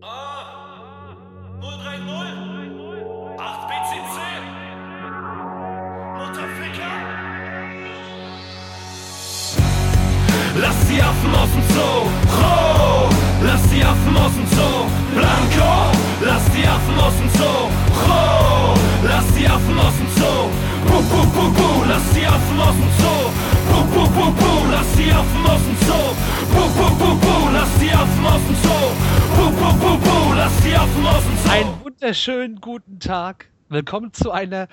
A 030 8 BCC Mutterficker Lass die Affen aus dem Zoo Ho! Lass die Affen aus dem Zoo Blanco. Lass die Affen aus dem Zoo! Lass die Affen aus dem Zoo Buh, buh, buh, buh Lass die Affen aus dem Zoo Buh, buh, buh, buh Lass die Affen aus dem Zoo Buh, buh, buh, buh Lass die Affen aus dem Zoo Buh, buh, buh, buh Lass die Affen aus dem Zoo Einen wunderschönen guten Tag. Willkommen zu einer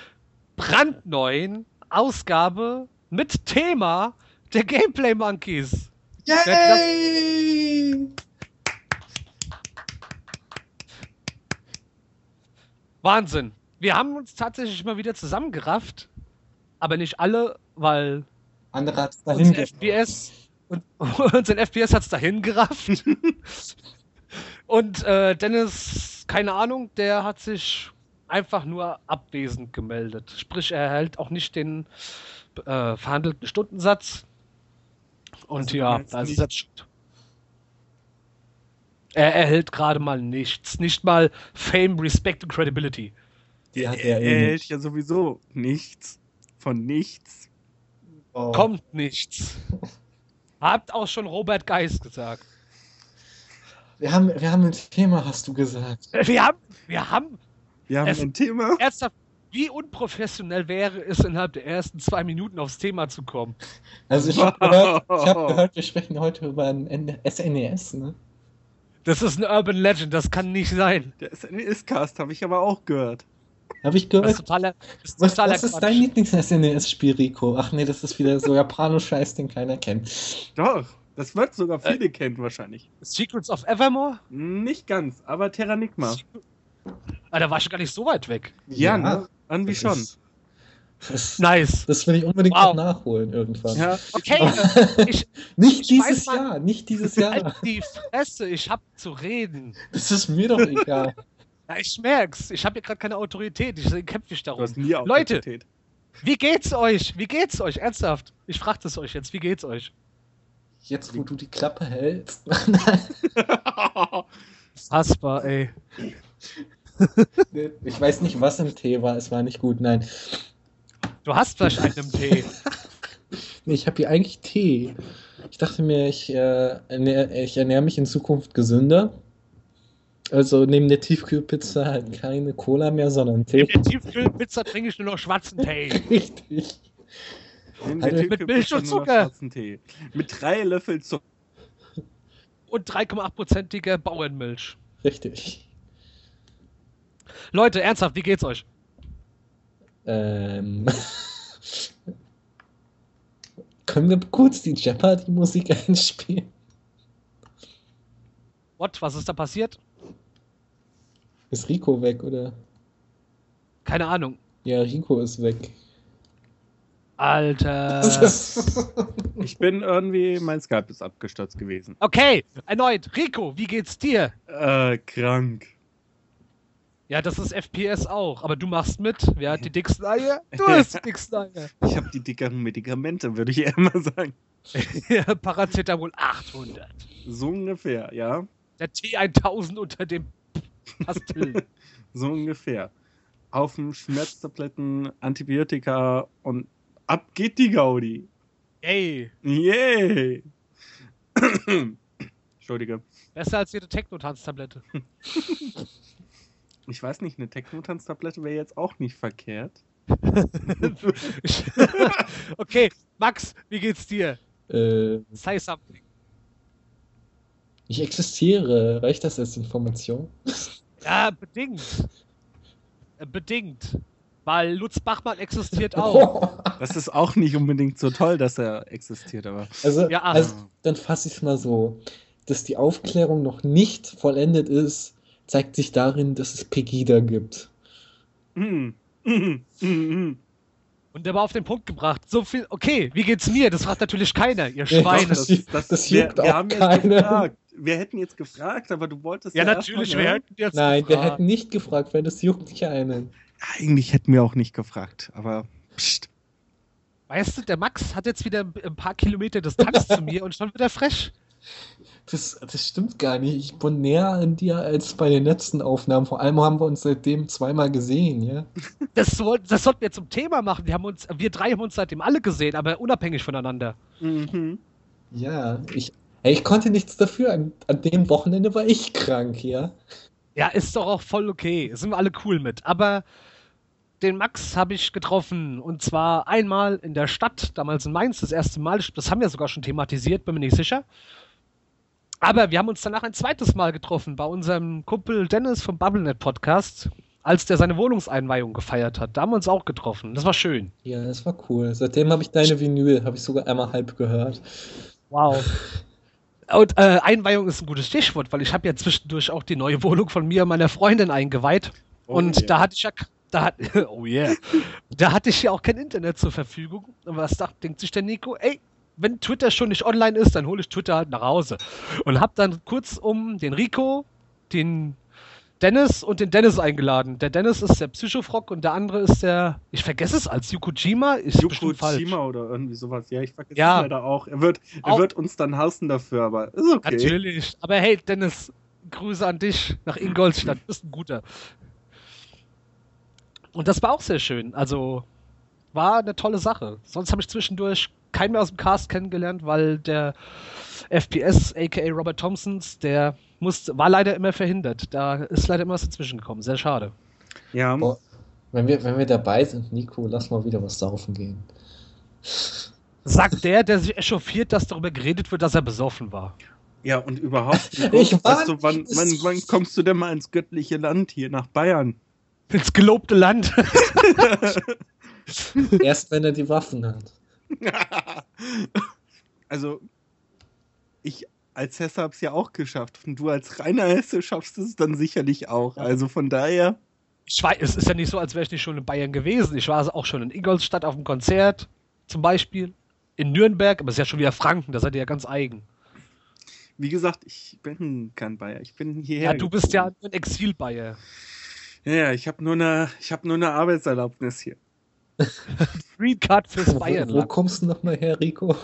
brandneuen Ausgabe mit Thema der Gameplay Monkeys. Yay! Wahnsinn. Wir haben uns tatsächlich mal wieder zusammengerafft, aber nicht alle, weil Andere hat's dahin unser gebracht. FPS und unser FPS hat es dahin gerafft. und äh, Dennis, keine Ahnung, der hat sich einfach nur abwesend gemeldet. Sprich, er erhält auch nicht den äh, verhandelten Stundensatz. Und Also ja, das ist schuld. Er erhält gerade mal nichts. Nicht mal Fame, Respect und Credibility. Die hat Er er eh hält nicht. ja sowieso nichts von nichts. Oh. Kommt nichts. Habt auch schon Robert Geist gesagt. Wir haben, wir haben ein Thema, hast du gesagt. Wir haben, wir haben Wir haben Es- ein Thema. ernsthaft, wie unprofessionell wäre es, innerhalb der ersten zwei Minuten aufs Thema zu kommen? Also ich habe gehört, ich hab gehört, wir sprechen heute über ein SNES, ne? Das ist ein Urban Legend, das kann nicht sein. Der SNES-Cast habe ich aber auch gehört. Habe ich Das ist gehört? totaler, das ist Was, totaler was ist dein Lieblings-SNES-Spiel, Rico? Ach nee, das ist wieder so japanisch-Scheiß, den keiner kennt. Doch, das wird sogar Äh. viele kennen wahrscheinlich. Secrets of Evermore? Nicht ganz, aber Terranigma. Ah, da war ich gar nicht so weit weg. Ja, ne? Irgendwie das schon. ist- Das, Nice. das will ich unbedingt Wow. noch nachholen irgendwann. Ja, Okay, ich Nicht Ich dieses Jahr, nicht dieses Jahr. halt die Fresse, ich hab zu reden. Das ist mir doch egal. Ja, ich merk's, ich habe hier gerade keine Autorität, deswegen kämpfe ich du darum. hast nie Leute. Autorität. Wie geht's euch? Wie geht's euch? Ernsthaft? Ich frage das euch jetzt, wie geht's euch? Jetzt, wo du die Klappe hältst. Fassbar, ey. ich weiß nicht, was im Tee war. Es war nicht gut, nein. Du hast einen im Tee. Nee, ich habe hier eigentlich Tee. Ich dachte mir, ich, äh, ernähr, ich ernähre mich in Zukunft gesünder. Also neben der Tiefkühlpizza halt keine Cola mehr, sondern In Tee. der Tiefkühlpizza trinke ich nur noch schwarzen Tee. Richtig. Also dir mit Milch und Zucker. Mit drei Löffel Zucker. Und 3,8%ige Bauernmilch. Richtig. Leute, ernsthaft, wie geht's euch? Ähm. Können wir kurz die Jeopardy-Musik einspielen? What? Was ist da passiert? Ist Rico weg, oder? Keine Ahnung. Ja, Rico ist weg. Alter. Ich bin irgendwie, mein Skype ist abgestürzt gewesen. Okay, erneut. Rico, wie geht's dir? Äh, krank. Ja, das ist FPS auch. Aber du machst mit. Wer hat die dicksten Eier? Du hast die dicksten Eier. Ich habe die dickeren Medikamente, würde ich eher mal sagen. Ja, Paracetamol 800. So ungefähr, ja. Der T1000 unter dem Pastillen. So ungefähr. Haufen Schmerztabletten, Antibiotika und ab geht die Gaudi. Ey, Yay! Entschuldige. besser als jede Technotanztablette. Ich weiß nicht, eine Technotanztablette wäre jetzt auch nicht verkehrt. Okay, Max, wie geht's dir? äh, Say something. Ich existiere. Reicht das als Information? Ja, bedingt. Äh, Bedingt. Weil Lutz Bachmann existiert auch. Das ist auch nicht unbedingt so toll, dass er existiert, aber. Also, Ja, also dann fasse ich es mal so. Dass die Aufklärung noch nicht vollendet ist, zeigt sich darin, dass es Pegida gibt. Mm, mm, mm, mm. Und der war auf den Punkt gebracht. So viel. Okay, wie geht's mir? Das fragt natürlich keiner, ihr Ja, Schweine. das- das wir, juckt wir auch gefragt. Wir hätten jetzt gefragt, aber du wolltest Ja, ja, natürlich, wir ne? hätten jetzt. Nein, wir gefragt. hätten nicht gefragt, weil das juckt keinen. Eigentlich hätten wir auch nicht gefragt, aber. Psst. Weißt du, der Max hat jetzt wieder ein paar Kilometer Distanz zu mir und schon wieder frech. Das, das stimmt gar nicht. Ich bin näher an dir als bei den letzten Aufnahmen. Vor allem haben wir uns seitdem zweimal gesehen, ja? Das, soll, das sollten wir zum Thema machen. Wir, haben uns, wir drei haben uns seitdem alle gesehen, aber unabhängig voneinander. Mhm. Ja, ich, ey, ich konnte nichts dafür. An, an dem Wochenende war ich krank, ja? Ja, ist doch auch voll okay. Sind wir alle cool mit. Aber den Max habe ich getroffen. Und zwar einmal in der Stadt, damals in Mainz, das erste Mal. Das haben wir sogar schon thematisiert, bin mir nicht sicher. Aber wir haben uns danach ein zweites Mal getroffen bei unserem Kumpel Dennis vom BubbleNet Podcast, als der seine Wohnungseinweihung gefeiert hat. Da haben wir uns auch getroffen. Das war schön. Ja, das war cool. Seitdem habe ich deine Vinyl, habe ich sogar einmal halb gehört. Wow. Und äh, Einweihung ist ein gutes Stichwort, weil ich habe ja zwischendurch auch die neue Wohnung von mir und meiner Freundin eingeweiht. Oh und yeah. da hatte ich ja, da hat, oh yeah, da hatte ich ja auch kein Internet zur Verfügung. Und was dacht, denkt sich der Nico, ey, wenn Twitter schon nicht online ist, dann hole ich Twitter halt nach Hause. Und hab dann kurz um den Rico, den Dennis und den Dennis eingeladen. Der Dennis ist der Psychofrock und der andere ist der, ich vergesse es als Yukojima, ist. Yukojima oder irgendwie sowas. Ja, ich vergesse Ja. es leider auch. Er wird, er Auch- wird uns dann hassen dafür, aber ist okay. Natürlich. Aber hey, Dennis, Grüße an dich nach Ingolstadt. Du bist ein guter. Und das war auch sehr schön. Also war eine tolle Sache. Sonst habe ich zwischendurch keinen mehr aus dem Cast kennengelernt, weil der FPS, aka Robert Thompsons, der musste, war leider immer verhindert. Da ist leider immer was dazwischen gekommen. Sehr schade. Ja, Boah, wenn wir, wenn wir dabei sind, Nico, lass mal wieder was saufen gehen. Sagt der, der sich echauffiert, dass darüber geredet wird, dass er besoffen war. ja, und überhaupt. Ich war weißt du, wann, nicht- wann, wann kommst du denn mal ins göttliche Land hier nach Bayern? Ins gelobte Land. Erst wenn er die Waffen hat. also, ich als Hesse hab's ja auch geschafft. Und du als reiner Hesse schaffst es dann sicherlich auch. Also von daher. Ich weiß, es ist ja nicht so, als wäre ich nicht schon in Bayern gewesen. Ich war also auch schon in Ingolstadt auf dem Konzert, zum Beispiel. In Nürnberg, aber es ist ja schon wieder Franken, da seid ihr ja ganz eigen. Wie gesagt, ich bin kein Bayer. Ich bin hierher. Ja, du bist ja gezogen. ein Exil-Bayer. Ja, ja, ich habe nur eine, ich habe nur eine Arbeitserlaubnis hier. Green Card fürs Wo, wo Bayernland. kommst du nochmal her, Rico?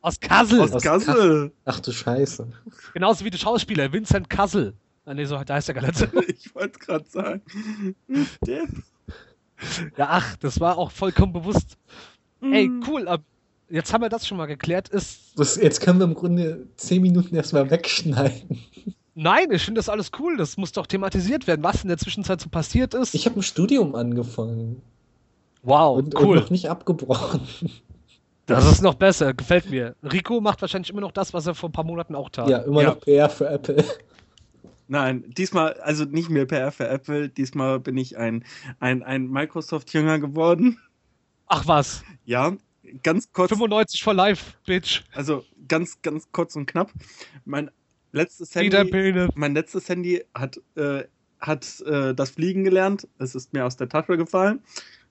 Aus Kassel. Aus Aus Kassel. Ach du Scheiße. Genauso wie der Schauspieler Vincent Kassel. Ah, nee, so, da heißt er gar nicht. so. Ich wollte gerade sagen. Der, Ja, ach, das war auch vollkommen bewusst. Ey, Mm. cool. ab- Jetzt haben wir das schon mal geklärt. Ist Das, jetzt können wir im Grunde zehn Minuten erstmal wegschneiden. Nein, ich finde das alles cool. Das muss doch thematisiert werden, was in der Zwischenzeit so passiert ist. Ich habe ein Studium angefangen wow, und, und cool. noch nicht abgebrochen. Das ist noch besser, gefällt mir. Rico macht wahrscheinlich immer noch das, was er vor ein paar Monaten auch tat. Ja, immer Ja. noch PR für Apple. Nein, diesmal, also nicht mehr PR für Apple, diesmal bin ich ein, ein, ein Microsoft-Jünger geworden. Ach was, Ja, ganz kurz, 95 for life, Bitch. also ganz, ganz kurz und knapp. Mein letztes Handy, mein letztes Handy hat, äh, hat äh, das Fliegen gelernt. Es ist mir aus der Tasche gefallen.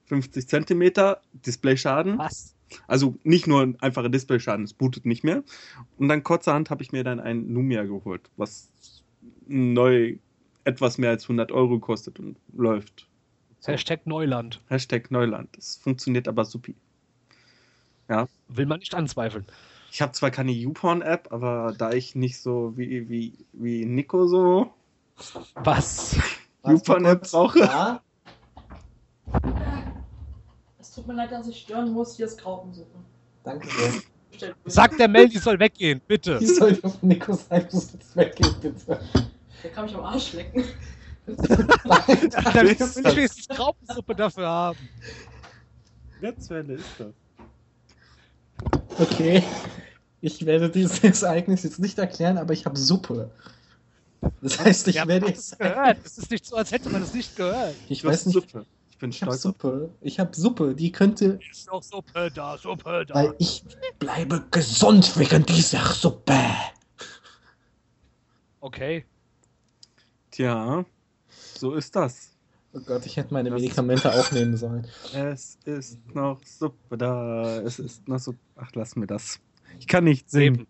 50 Zentimeter, Displayschaden. Was? Also nicht nur ein einfacher Displayschaden, es bootet nicht mehr. Und dann kurzerhand habe ich mir dann ein Lumia geholt, was neu etwas mehr als 100 Euro kostet und läuft. So. Hashtag Neuland. Hashtag Neuland. Das funktioniert aber supi. Will man nicht anzweifeln. Ich habe zwar keine YouPorn-App, aber da ich nicht so wie, wie, wie Nico so Was? YouPorn-App brauche. Ja? Es tut mir leid, dass ich stören muss. Hier ist Graupensuppe. Danke sehr. Sag der Mel, die soll weggehen, bitte. Wie soll ich auf sagen, du sollst weggehen, bitte? Der kann mich am Arsch lecken. Dann will ich wenigstens Graupensuppe dafür haben. Netzwelle ist das. Okay. Ich werde dieses Ereignis jetzt nicht erklären, aber ich habe Suppe. Das heißt, ich Ja, werde jetzt. gehört. Es ist nicht so, als hätte man es nicht gehört. Ich Du hast weiß nicht. Suppe. Ich bin Ich habe stolz auf Suppe. Ich habe Suppe. Die könnte. Ist noch Suppe da, Suppe da. Weil ich bleibe gesund wegen dieser Suppe. Okay. Tja, so ist das. Oh Gott, ich hätte meine Das Medikamente auch nehmen sollen. Es ist noch Suppe da. Es ist noch Suppe. Ach, lass mir das. Ich kann nicht. Eben.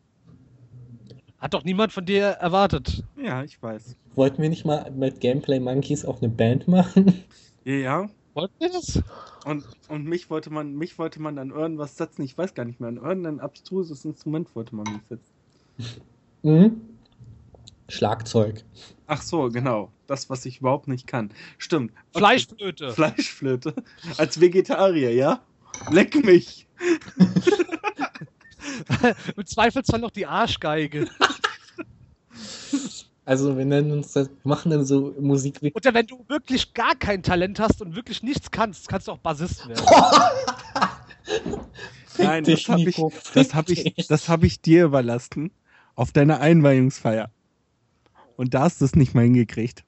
Hat doch niemand von dir erwartet. Ja, ich weiß. Wollten wir nicht mal mit Gameplay Monkeys auch eine Band machen? Ja, ja. Wollten wir das? Und, und mich wollte man, mich wollte man an irgendwas setzen. Ich weiß gar nicht mehr. An irgendein abstruses Instrument wollte man mich setzen. Mhm. Schlagzeug. Ach so, genau. Das, was ich überhaupt nicht kann. Stimmt. Okay. Fleischflöte. Fleischflöte. Als Vegetarier, ja? Leck mich. Im Zweifelsfall noch die Arschgeige. Also wir nennen uns das, machen dann so Musik wie. Oder wenn du wirklich gar kein Talent hast und wirklich nichts kannst, kannst du auch Bassist werden. Nein, dich, das habe ich, das hab ich, das hab ich dir überlassen. Auf deiner Einweihungsfeier. Und da hast du es nicht mal hingekriegt.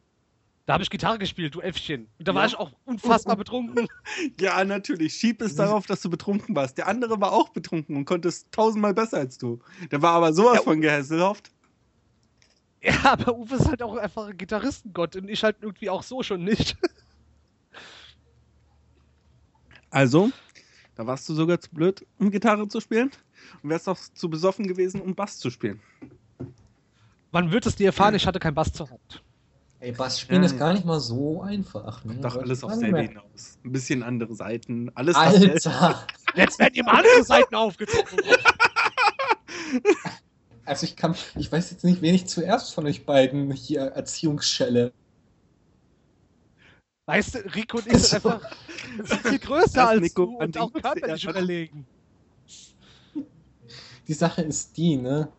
Da habe ich Gitarre gespielt, du Äffchen. Und da war Ja. ich auch unfassbar betrunken. Ja, natürlich. Schieb es darauf, dass du betrunken warst. Der andere war auch betrunken und konnte es tausendmal besser als du. Der war aber sowas Ja, von gehässelhaft. Ja, aber Uwe ist halt auch einfach ein Gitarristengott und ich halt irgendwie auch so schon nicht. Also, da warst du sogar zu blöd, um Gitarre zu spielen. Und wärst auch zu besoffen gewesen, um Bass zu spielen. Wann wird es dir erfahren, ich hatte kein Bass zur Hand? Ey, Bass spielen Ja, ist ja. gar nicht mal so einfach. Ne? Doch alles auf selbe hinaus. Ein bisschen andere Seiten. Alles. Alter! Jetzt werden ihm andere Seiten aufgezogen. Also ich kann, ich weiß jetzt nicht, wen ich zuerst von euch beiden hier Erziehungsschelle. Weißt du, Rico und ich sind Also- einfach sind viel größer als Nico, du und auch körperlich ja- überlegen. Die Sache ist die, ne?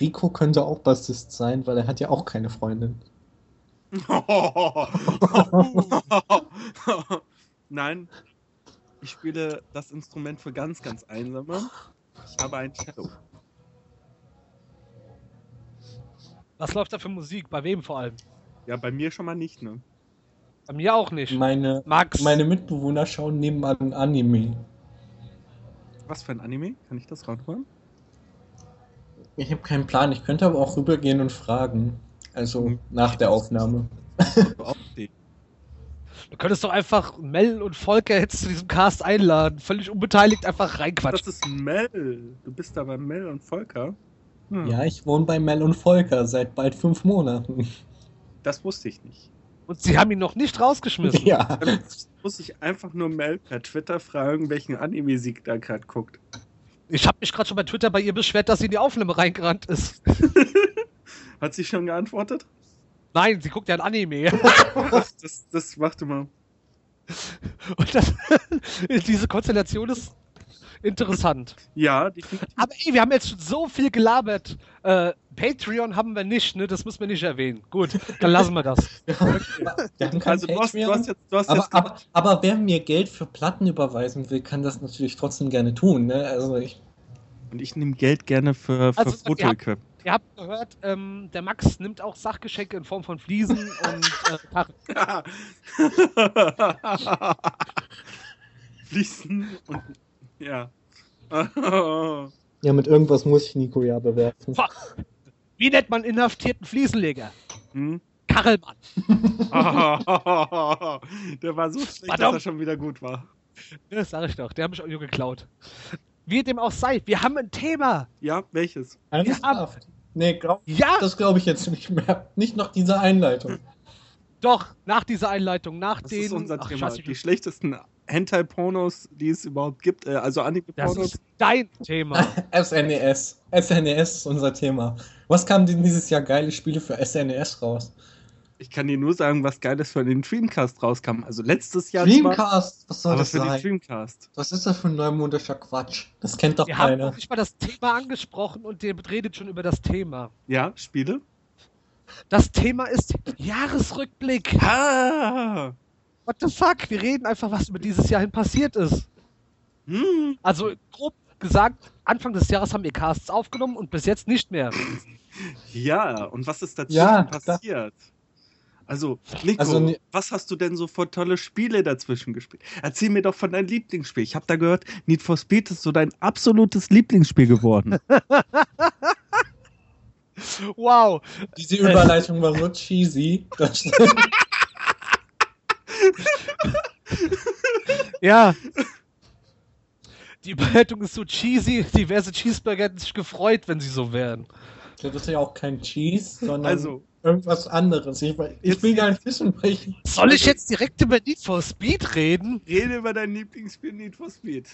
Rico könnte auch Bassist sein, weil er hat ja auch keine Freundin. Nein, ich spiele das Instrument für ganz, ganz Einsame. Ich habe ein Cello. Was läuft da für Musik? Bei wem vor allem? Ja, bei mir schon mal nicht, ne? Bei mir auch nicht. Meine, Max. meine Mitbewohner schauen nebenan Anime. Was für ein Anime? Kann ich das raten? Ich habe keinen Plan, ich könnte aber auch rübergehen und fragen. Also nach der Aufnahme. Du könntest doch einfach Mel und Volker jetzt zu diesem Cast einladen. Völlig unbeteiligt einfach Das reinquatschen. ist Mel. Du bist da bei Mel und Volker. Hm, Ja, ich wohne bei Mel und Volker seit bald fünf Monaten. Das wusste ich nicht. Und sie haben ihn noch nicht rausgeschmissen. Ja. Dann muss ich einfach nur Mel per Twitter fragen, welchen Anime sie da gerade guckt. Ich habe mich gerade schon bei Twitter bei ihr beschwert, dass sie in die Aufnahme reingerannt ist. Hat sie schon geantwortet? Nein, sie guckt ja ein Anime. Das, das, das warte mal. Und das, diese Konstellation ist interessant. Ja, die klingt Aber ey, wir haben jetzt schon so viel gelabert. Äh, Patreon haben wir nicht, ne? Das müssen wir nicht erwähnen. Gut, dann lassen wir das. Wir haben kein Also du hast, du Patreon. hast jetzt, du hast aber, jetzt aber, aber wer mir Geld für Platten überweisen will, kann das natürlich trotzdem gerne tun. Ne? Also ich, und ich nehme Geld gerne für, für Also, ihr Fotoequip. Ihr habt gehört, ähm, der Max nimmt auch Sachgeschenke in Form von Fliesen und äh, Karren. Fließen und ja. ja, mit irgendwas muss ich Nico ja bewerfen. Wie nennt man inhaftierten Fliesenleger? hm? Kachelmann. Der war so schlecht, dass er schon wieder gut war. Das sag ich doch, der hat mich auch nur geklaut. Wie dem auch sei, wir haben ein Thema. Ja, welches? Ernsthaft? Nee, glaub, Ja, das glaube ich jetzt nicht mehr. Nicht nach dieser Einleitung. doch, nach dieser Einleitung, nach Das den... ist unser Ach, Thema. scheiße, Die schlechtesten Hentai-Pornos, die es überhaupt gibt. Äh, also das Anime-Pornos. ist dein Thema. SNES. SNES ist unser Thema. Was kam denn dieses Jahr geile Spiele für SNES raus? Ich kann dir nur sagen, was Geiles für den Dreamcast rauskam. Also letztes Jahr zwar, Dreamcast, was soll das für den sein? Dreamcast. Was ist das für ein neumodischer Quatsch? Das kennt doch Wir haben keiner. noch nicht mal das Thema angesprochen und ihr redet schon über das Thema. Ja, Spiele? Das Thema ist Jahresrückblick. Ah! What the fuck? Wir reden einfach, was über dieses Jahr hin passiert ist. Hm. Also grob gesagt, Anfang des Jahres haben wir Casts aufgenommen und bis jetzt nicht mehr. Ja, und was ist dazwischen Ja, passiert? Also, Nico, Also, was hast du denn so für tolle Spiele dazwischen gespielt? Erzähl mir doch von deinem Lieblingsspiel. Ich habe da gehört, Need for Speed ist so dein absolutes Lieblingsspiel geworden. Wow. Diese Überleitung war so cheesy. Das Ja. Die Überleitung ist so cheesy. Diverse Cheeseburger hätten sich gefreut, wenn sie so wären. das ist ja auch kein Cheese, sondern Also, irgendwas anderes. Ich, ich will gar nicht wissen, welchen. Soll ich jetzt direkt über Need for Speed reden? Rede über dein Lieblingsspiel Need for Speed.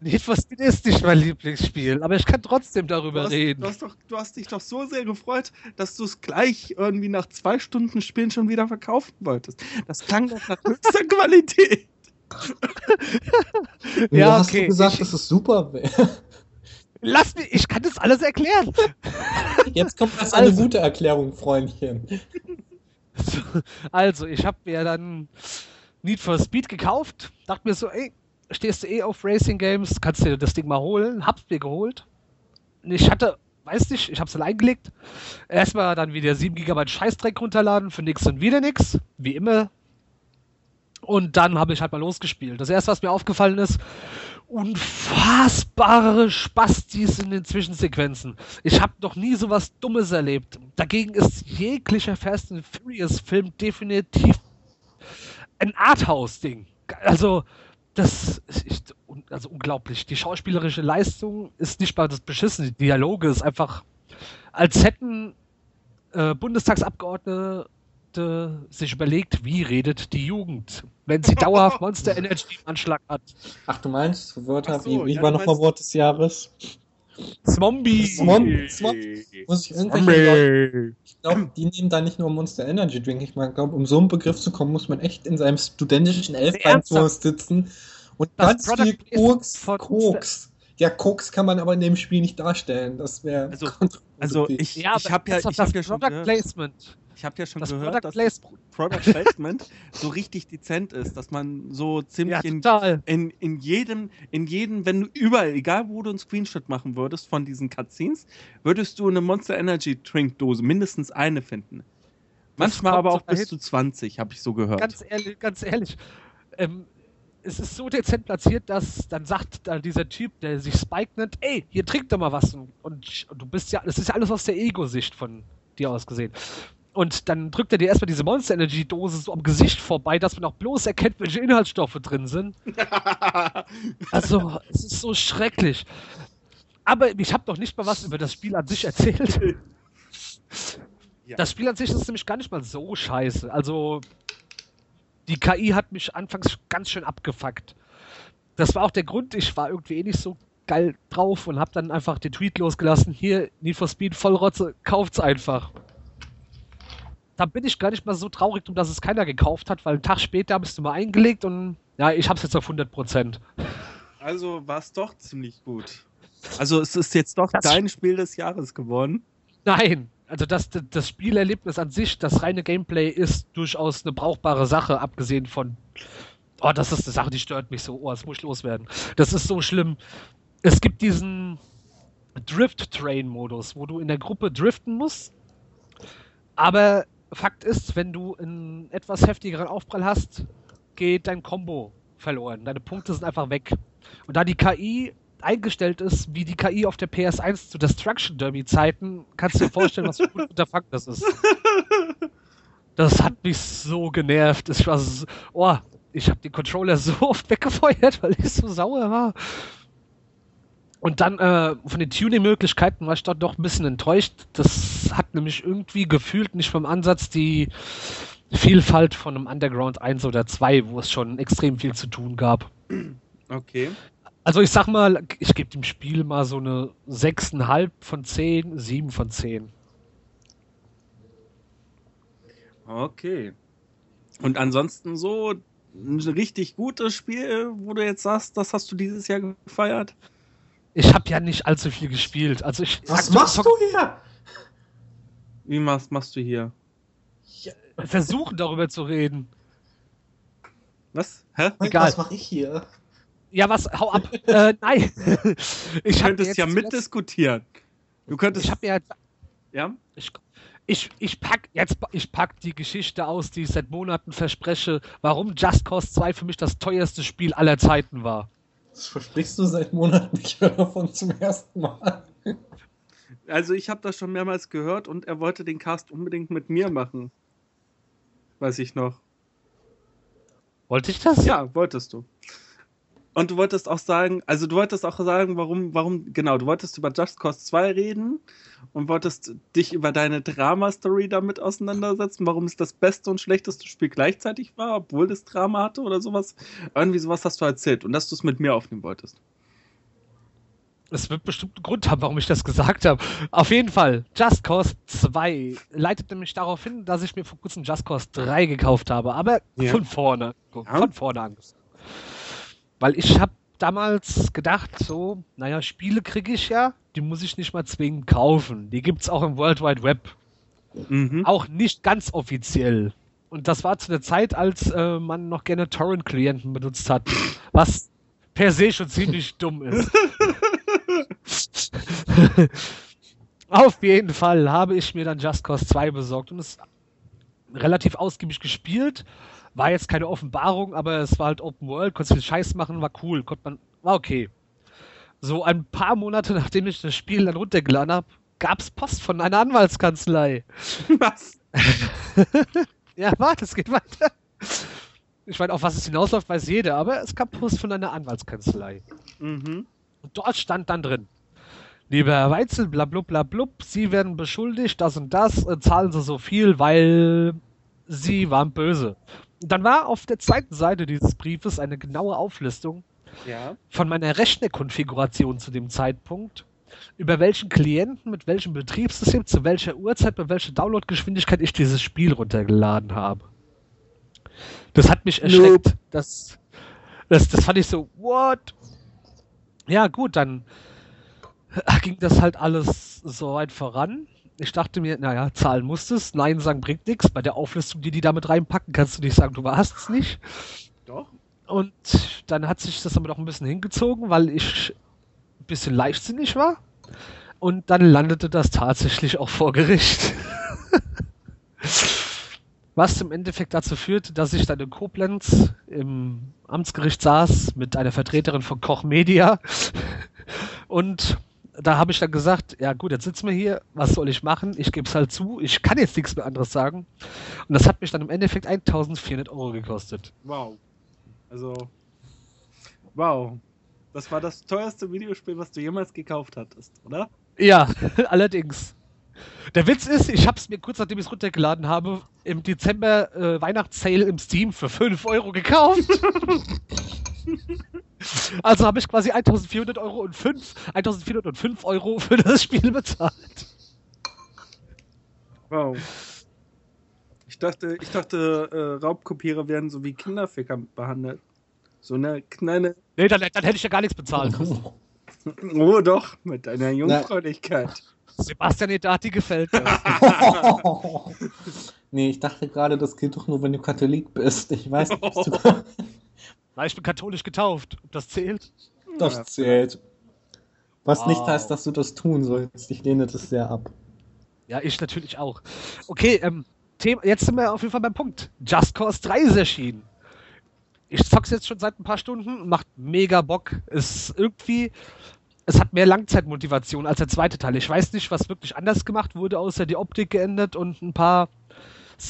Need for Speed ist nicht mein Lieblingsspiel, aber ich kann trotzdem Du darüber hast, reden. du, hast doch, du hast dich doch so sehr gefreut, dass du es gleich irgendwie nach zwei Stunden Spielen schon wieder verkaufen wolltest. Das klang doch nach höchster Qualität. Ja, Ja, hast okay, du gesagt, ich- dass es super wäre. Lass mich, ich kann das alles erklären. Jetzt kommt erst eine Also- gute Erklärung, Freundchen. Also, ich habe mir dann Need for Speed gekauft, dachte mir so, ey, stehst du eh auf Racing Games, kannst dir das Ding mal holen, hab's mir geholt. Ich hatte, weiß nicht, ich hab's dann eingelegt. Erstmal dann wieder 7 GB Scheißdreck runterladen, für nix und wieder nix, wie immer. Und dann habe ich halt mal losgespielt. Das erste, was mir aufgefallen ist, unfassbare Spastis in den Zwischensequenzen. Ich habe noch nie sowas Dummes erlebt. Dagegen ist jeglicher Fast and Furious Film definitiv ein Arthouse-Ding. Also, das ist un- also unglaublich. Die schauspielerische Leistung ist nicht mal das Beschissen. Die Dialoge ist einfach, als hätten äh, Bundestagsabgeordnete sich überlegt, wie redet die Jugend, wenn sie dauerhaft Monster Energy im Anschlag hat. Ach, du meinst Wörter, so, wie, wie ja, war nochmal Wort des Jahres? Zombie. Swamp, Swamp. Muss ich irgendwelche ich glaube, die nehmen da nicht nur Monster Energy Drink. Ich meine, glaube, um so einen Begriff zu kommen, muss man echt in seinem studentischen Elfbeinturm sitzen und Das ganz Product viel Koks, Koks. Ja, Koks kann man aber in dem Spiel nicht darstellen. Das wäre Also- Also ich, Ja, ich habe ja, ich das hab ja schon Product gehört, Placement. Ich hab ja schon Das gehört Product dass Product Placement so richtig dezent ist, dass man so ziemlich Ja, in, in, jedem, in jedem, wenn du überall, egal wo du einen Screenshot machen würdest von diesen Cutscenes, würdest du eine Monster Energy Trinkdose, mindestens eine finden. Manchmal aber auch bis zu 20, habe ich so gehört. Ganz ehrlich, ganz ehrlich. Ähm, es ist so dezent platziert, dass dann sagt da dieser Typ, der sich Spike nennt, ey, hier trink doch mal was. Und, und du bist ja, das ist ja alles aus der Ego-Sicht von dir aus gesehen. Und dann drückt er dir erstmal diese Monster Energy Dose so am Gesicht vorbei, dass man auch bloß erkennt, welche Inhaltsstoffe drin sind. Also, es ist so schrecklich. Aber ich habe noch nicht mal was über das Spiel an sich erzählt. Ja. Das Spiel an sich ist nämlich gar nicht mal so scheiße. Also, die KI hat mich anfangs ganz schön abgefuckt. Das war auch der Grund, ich war irgendwie eh nicht so geil drauf und habe dann einfach den Tweet losgelassen, hier, Need for Speed, Vollrotze, kauft's einfach. Da bin ich gar nicht mal so traurig dass es keiner gekauft hat, weil einen Tag später ich es mal eingelegt und ja, ich hab's jetzt auf 100%. Also war es doch ziemlich gut. Also es ist jetzt doch Das- dein Spiel des Jahres geworden. Nein, also das, das Spielerlebnis an sich, das reine Gameplay ist durchaus eine brauchbare Sache, abgesehen von, oh, das ist eine Sache, die stört mich so, oh, das muss ich loswerden. Das ist so schlimm. Es gibt diesen Drift-Train-Modus, wo du in der Gruppe driften musst, aber Fakt ist, wenn du einen etwas heftigeren Aufprall hast, geht dein Combo verloren. Deine Punkte sind einfach weg. Und da die KI eingestellt ist, wie die KI auf der PS1 zu Destruction Derby Zeiten, kannst du dir vorstellen, was für ein gut Unterfangen das ist. Das hat mich so genervt. Ich war so, oh, ich habe den Controller so oft weggefeuert, weil ich so sauer war. Und dann äh, von den Tuning-Möglichkeiten war ich dort doch ein bisschen enttäuscht. Das hat nämlich irgendwie gefühlt nicht vom Ansatz die Vielfalt von einem Underground 1 oder 2, wo es schon extrem viel zu tun gab. Okay. Also ich sag mal, ich gebe dem Spiel mal so eine 6,5 von 10, 7 von 10. Okay. Und ansonsten so ein richtig gutes Spiel, wo du jetzt sagst, das hast du dieses Jahr gefeiert? Ich habe ja nicht allzu viel gespielt. Also ich Was sag- machst du hier? Wie machst, machst du hier? versuchen darüber zu reden. Was? Hä? Egal. Was mache ich hier? Ja, was? Hau ab. äh, nein. Du ich hab könntest ja mitdiskutieren. Du könntest. Ich habe ja jetzt ja? Ich, ich, ich pack jetzt ich pack die Geschichte aus, die ich seit Monaten verspreche, warum Just Cause 2 für mich das teuerste Spiel aller Zeiten war. Das versprichst du seit Monaten. Ich höre davon zum ersten Mal. Also ich habe das schon mehrmals gehört und er wollte den Cast unbedingt mit mir machen. Weiß ich noch. Wollte ich das? Ja, wolltest du. Und du wolltest auch sagen, also du wolltest auch sagen, warum, warum, genau, du wolltest über Just Cause 2 reden und wolltest dich über deine Drama-Story damit auseinandersetzen, warum es das beste und schlechteste Spiel gleichzeitig war, obwohl es Drama hatte oder sowas. Irgendwie sowas hast du erzählt und dass du es mit mir aufnehmen wolltest. Es wird bestimmt einen Grund haben, warum ich das gesagt habe. Auf jeden Fall, Just Cause 2 leitet nämlich darauf hin, dass ich mir vor kurzem Just Cause 3 gekauft habe, aber Ja. von vorne, von vorne angefangen. Weil ich habe damals gedacht, so, naja, Spiele kriege ich ja, die muss ich nicht mal zwingend kaufen. Die gibt's auch im World Wide Web. Mhm. Auch nicht ganz offiziell. Und das war zu der Zeit, als äh, man noch gerne Torrent-Klienten benutzt hat, was per se schon ziemlich dumm ist. Auf jeden Fall habe ich mir dann Just Cause 2 besorgt und es relativ ausgiebig gespielt. War jetzt keine Offenbarung, aber es war halt Open World, konnte viel Scheiß machen, war cool, konnte man, war okay. So ein paar Monate nachdem ich das Spiel dann runtergeladen habe, gab es Post von einer Anwaltskanzlei. Was? Ja, warte, es geht weiter. Ich meine, auf was es hinausläuft, weiß jeder, aber es kam Post von einer Anwaltskanzlei. Mhm. Und dort stand dann drin, lieber Herr Weitzel, blablub, blablub, Sie werden beschuldigt, das und das, äh, zahlen Sie so viel, weil Sie waren böse. Dann war auf der zweiten Seite dieses Briefes eine genaue Auflistung Ja. von meiner Rechnerkonfiguration zu dem Zeitpunkt, über welchen Klienten, mit welchem Betriebssystem, zu welcher Uhrzeit, bei welcher Downloadgeschwindigkeit ich dieses Spiel runtergeladen habe. Das hat mich erschreckt. Das, das, das fand ich so, what? Ja, gut, dann ging das halt alles so weit voran. Ich dachte mir, naja, zahlen musst es, Nein sagen bringt nichts. Bei der Auflistung, die die damit reinpacken, kannst du nicht sagen, du warst es nicht. Doch. Und dann hat sich das aber noch ein bisschen hingezogen, weil ich ein bisschen leichtsinnig war. Und dann landete das tatsächlich auch vor Gericht. Was im Endeffekt dazu führte, dass ich dann in Koblenz im Amtsgericht saß mit einer Vertreterin von Koch Media. Und da habe ich dann gesagt, ja gut, jetzt sitzen wir hier, was soll ich machen? Ich gebe es halt zu, ich kann jetzt nichts mehr anderes sagen. Und das hat mich dann im Endeffekt 1400 Euro gekostet. Wow. Also. Wow. Das war das teuerste Videospiel, was du jemals gekauft hattest, oder? Ja, allerdings. Der Witz ist, ich habe es mir kurz nachdem ich es runtergeladen habe, im Dezember äh, Weihnachtssale im Steam für 5 Euro gekauft. also habe ich quasi 1400 Euro und 5, 1405 Euro für das Spiel bezahlt. Wow. Ich dachte, ich dachte, äh, Raubkopierer werden so wie Kinderficker behandelt. So eine kleine. Nee, dann, dann hätte ich ja gar nichts bezahlt. Oh doch, mit deiner Jungfräulichkeit. Sebastian Edati gefällt das. nee, ich dachte gerade, das geht doch nur, wenn du Katholik bist. Ich weiß nicht, was du Na, ich bin katholisch getauft. Ob das zählt? das zählt. Was nicht Wow. heißt, dass du das tun sollst. Ich lehne das sehr ab. Ja, ich natürlich auch. Okay, ähm, Thema, jetzt sind wir auf jeden Fall beim Punkt. Just Cause 3 ist erschienen. Ich zock's jetzt schon seit ein paar Stunden, macht mega Bock. Es irgendwie, es hat mehr Langzeitmotivation als der zweite Teil. Ich weiß nicht, was wirklich anders gemacht wurde, außer die Optik geändert und ein paar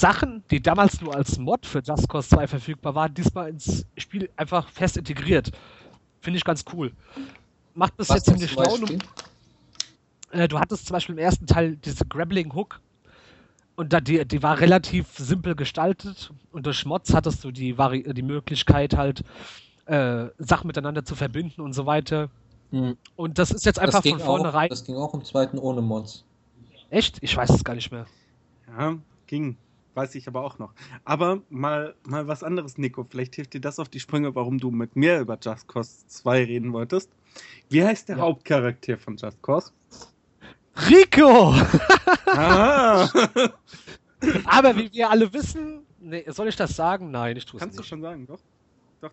Sachen, die damals nur als Mod für Just Cause 2 verfügbar waren, diesmal ins Spiel einfach fest integriert. Finde ich ganz cool. Macht bis jetzt denn ziemlich. Beispiel? Äh, du hattest zum Beispiel im ersten Teil diese Grappling Hook und da die, die war relativ simpel gestaltet und durch Mods hattest du die, Vari die Möglichkeit halt äh, Sachen miteinander zu verbinden und so weiter. Hm. Und das ist jetzt Das einfach von auch, vornherein. das ging auch im zweiten ohne Mods. Echt? Ich weiß es gar nicht mehr. Ja, ging. Weiß ich aber auch noch. Aber mal, mal was anderes, Nico. Vielleicht hilft dir das auf die Sprünge, warum du mit mir über Just Cause 2 reden wolltest. Wie heißt der Ja. Hauptcharakter von Just Cause? Rico! Ah, Aber wie wir alle wissen, nee, soll ich das sagen? Nein, ich tue es kannst du nicht. schon sagen, doch?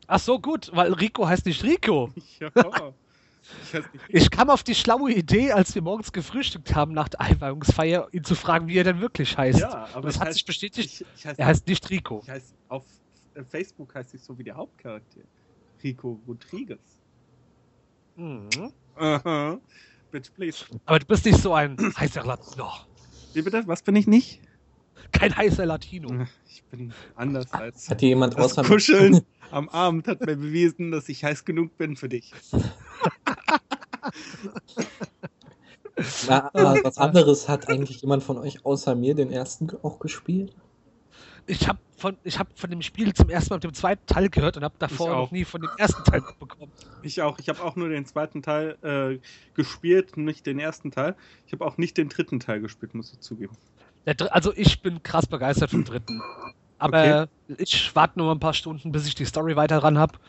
Ach so, gut, weil Rico heißt nicht Rico. Ja. Ich kam auf die schlaue Idee, als wir morgens gefrühstückt haben nach der Einweihungsfeier, ihn zu fragen, wie er denn wirklich heißt. Ja, aber das hat heiß- sich bestätigt. Ich, ich heiß, Er heißt nicht Rico. ich heiß, auf Facebook heißt ich so wie der Hauptcharakter. Rico Rodriguez. Mhm. Aha. Bitch, please. Aber du bist nicht so ein heißer Latino. Wie bitte? Was bin ich nicht? Kein heißer Latino. Ich bin anders als. Hat dir jemand Das Kuscheln am Abend hat mir bewiesen, dass ich heiß genug bin für dich. Na, äh, was anderes hat eigentlich jemand von euch außer mir den ersten auch gespielt? Ich habe von, ich hab von dem Spiel zum ersten Mal mit dem zweiten Teil gehört und habe davor noch nie von dem ersten Teil bekommen. Ich auch. Ich habe auch nur den zweiten Teil äh, gespielt, nicht den ersten Teil. Ich habe auch nicht den dritten Teil gespielt, muss ich zugeben. Der, also ich bin krass begeistert vom dritten. Aber ich warte nur ein paar Stunden, bis ich die Story weiter dran hab.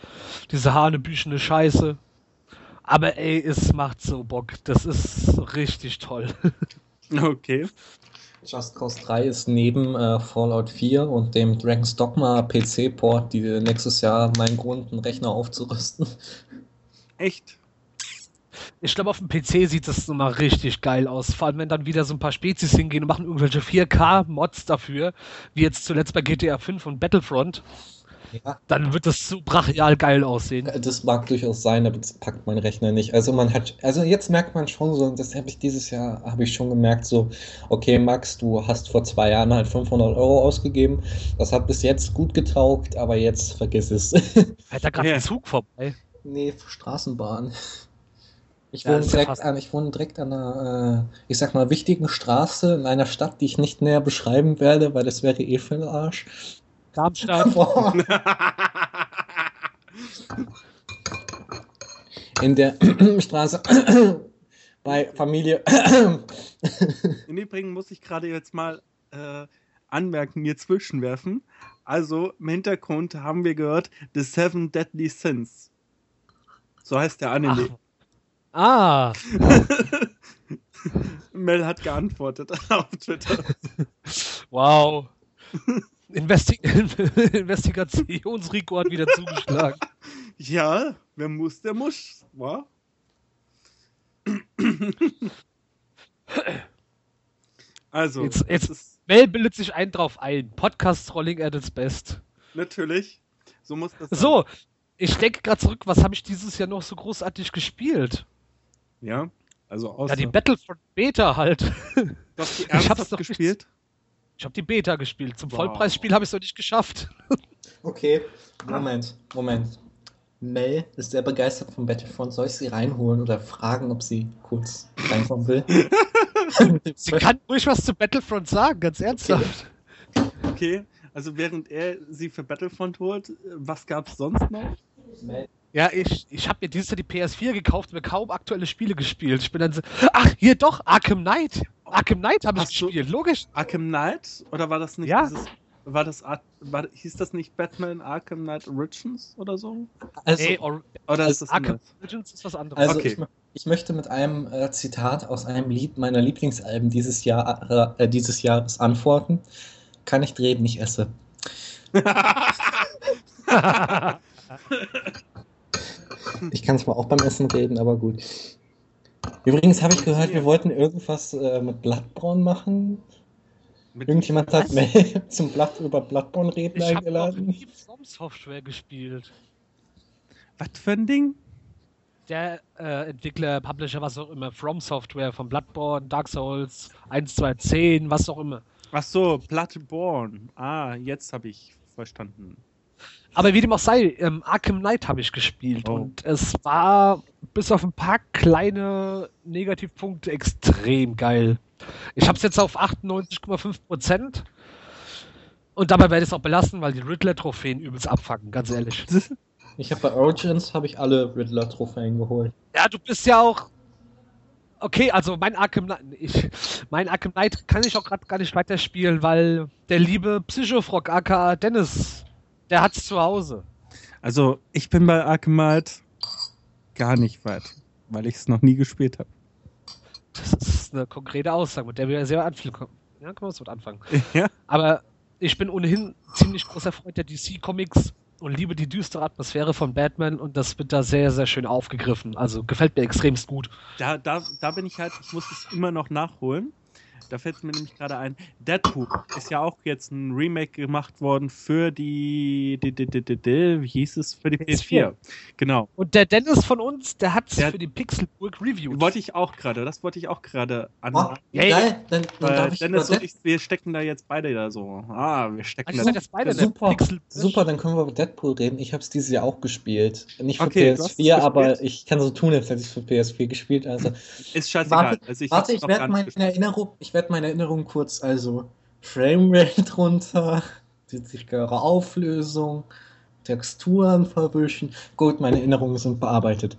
Diese hanebüchene Scheiße. Aber ey, es macht so Bock. Das ist richtig toll. Okay. Just Cause 3 ist neben äh, Fallout 4 und dem Dragon's Dogma PC-Port, die nächstes Jahr mein Grund, einen Rechner aufzurüsten. Echt? Ich glaube, auf dem PC sieht das nochmal richtig geil aus. Vor allem, wenn dann wieder so ein paar Spezies hingehen und machen irgendwelche 4K-Mods dafür, wie jetzt zuletzt bei GTA 5 und Battlefront, Ja, dann wird das so brachial geil aussehen. das mag durchaus sein, aber das packt mein Rechner nicht. Also man hat, also jetzt merkt man schon so, und das habe ich dieses Jahr, habe ich schon gemerkt, so, okay Max, du hast vor zwei Jahren halt 500 Euro ausgegeben. Das hat bis jetzt gut getaugt, aber jetzt vergiss es. Hat da gerade Ja. ein Zug vorbei. Nee, Straßenbahn. Ich Ja, wohne, direkt an, ich wohne direkt an einer, äh, ich sag mal, wichtigen Straße in einer Stadt, die ich nicht näher beschreiben werde, weil das wäre eh für den Arsch. Darmstadt. Boah. In der Straße bei Familie. Im Übrigen muss ich gerade jetzt mal äh, anmerken, mir zwischenwerfen. Also im Hintergrund haben wir gehört The Seven Deadly Sins. So heißt der Ach. Anime. Ah, Mel hat geantwortet auf Twitter. wow. Investi Investigationsrico hat wieder zugeschlagen. Ja, wer muss, der muss. Wa? Also, Jetzt- jetzt- ist Mel bildet sich einen drauf ein. Podcast-Trolling at its best. natürlich, so muss das sein. So, ich denke gerade zurück, was habe ich dieses Jahr noch so großartig gespielt? Ja, also außer, Ja, die Battlefront Beta halt. du hast die ich hab's ernsthaft doch gespielt? Ich habe die Beta gespielt. Zum Wow. Vollpreisspiel habe ich es noch nicht geschafft. Okay, Moment, Moment. Mel ist sehr begeistert von Battlefront. Soll ich sie reinholen oder fragen, ob sie kurz reinkommen will? Sie kann ruhig was zu Battlefront sagen, ganz ernsthaft. Okay, also während er sie für Battlefront holt, was gab's sonst noch? Mel, Ja, ich, ich habe mir dieses Jahr die PS4 gekauft und mir kaum aktuelle Spiele gespielt. Ich bin dann so, ach, hier doch, Arkham Knight. Arkham Knight habe ich Hast du- gespielt, logisch. Arkham Knight? Oder war das nicht Ja. dieses. War das Ar war, hieß das nicht Batman Arkham Knight Origins oder so? also, Nee, Or Oder Also ist das Arkham anders? Legends ist was anderes. also okay. ich, ich möchte mit einem äh, Zitat aus einem Lied meiner Lieblingsalben dieses, Jahr, äh, dieses Jahres antworten. Kann ich reden, ich esse. Ich kann zwar auch beim Essen reden, aber gut. Übrigens habe ich gehört, wir wollten irgendwas äh, mit Bloodborne machen. Mit- Irgendjemand hat Was? Mel zum Blood über Bloodborne reden ich habe noch eingeladen. nie From Software gespielt. Was für ein Ding? Der äh, Entwickler, Publisher, was auch immer, From Software, von Bloodborne, Dark Souls, 1, 2, 10, was auch immer. Ach so, Bloodborne. Ah, jetzt habe ich verstanden. Aber wie dem auch sei, ähm, Arkham Knight habe ich gespielt Oh. und es war bis auf ein paar kleine Negativpunkte extrem geil. Ich habe es jetzt auf 98,5 Prozent und dabei werde ich es auch belassen, weil die Riddler-Trophäen übelst abfacken, ganz ehrlich. Ich habe bei Origins habe ich alle Riddler-Trophäen geholt. Ja, du bist ja auch. Okay, also mein Arkham Knight, ich, mein Arkham Knight kann ich auch gerade gar nicht weiterspielen, weil der liebe Psychofrog aka Dennis, der hat's zu Hause. Also, ich bin bei Knight gar nicht weit, weil ich es noch nie gespielt habe. Das ist eine konkrete Aussage, mit der wir sehr anfangen. Ja, können wir was mit anfangen. Ja? Aber ich bin ohnehin ziemlich großer Freund der DC-Comics und liebe die düstere Atmosphäre von Batman und das wird da sehr, sehr schön aufgegriffen. Also gefällt mir extremst gut. Da, da, da bin ich halt, ich muss es immer noch nachholen. Da fällt mir nämlich gerade ein, Deadpool ist ja auch jetzt ein Remake gemacht worden für die, die, die, die, die, die wie hieß es, für die PS4. Genau. Und der Dennis von uns, der hat Der- für die Pixelburg reviewed. Wollte ich auch gerade, das wollte ich auch gerade an. Oh, geil, dann, dann darf ich Dennis und ich, wir stecken da jetzt beide da so. Ah, wir stecken Also da. jetzt beide in der Super, super, dann können wir über Deadpool reden. Ich habe es dieses Jahr auch gespielt. Nicht für Okay, du hast es PS4, aber ich kann so tun, als hätte ich es für PS4 gespielt. Also, Ist scheißegal. Warte, also ich werde meine. Erinnerung, ich werde meine Erinnerung kurz, also Framerate runter, die sichere Auflösung, Texturen verwischen. Gut, meine Erinnerungen sind bearbeitet.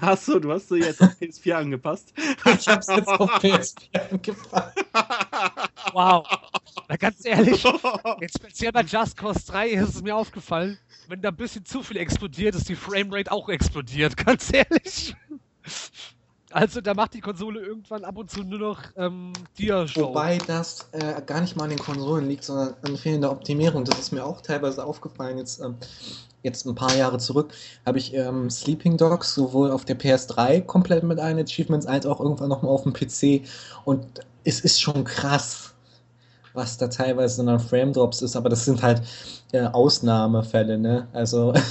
Achso, du hast sie jetzt auf PS4 angepasst. Ich habe es jetzt auf PS4 angepasst. Wow. Na, ganz ehrlich, jetzt speziell bei Just Cause 3 ist es mir aufgefallen, wenn da ein bisschen zu viel explodiert, ist die Framerate auch explodiert, ganz ehrlich. Also da macht die Konsole irgendwann ab und zu nur noch ähm, Dia-Show. Wobei das äh, gar nicht mal an den Konsolen liegt, sondern an fehlender Optimierung. Das ist mir auch teilweise aufgefallen. Jetzt, ähm, jetzt ein paar Jahre zurück habe ich ähm, Sleeping Dogs sowohl auf der PS3 komplett mit allen Achievements als auch irgendwann nochmal auf dem PC. Und es ist schon krass, was da teilweise an Frame Drops ist. Aber das sind halt äh, Ausnahmefälle. Ne? Also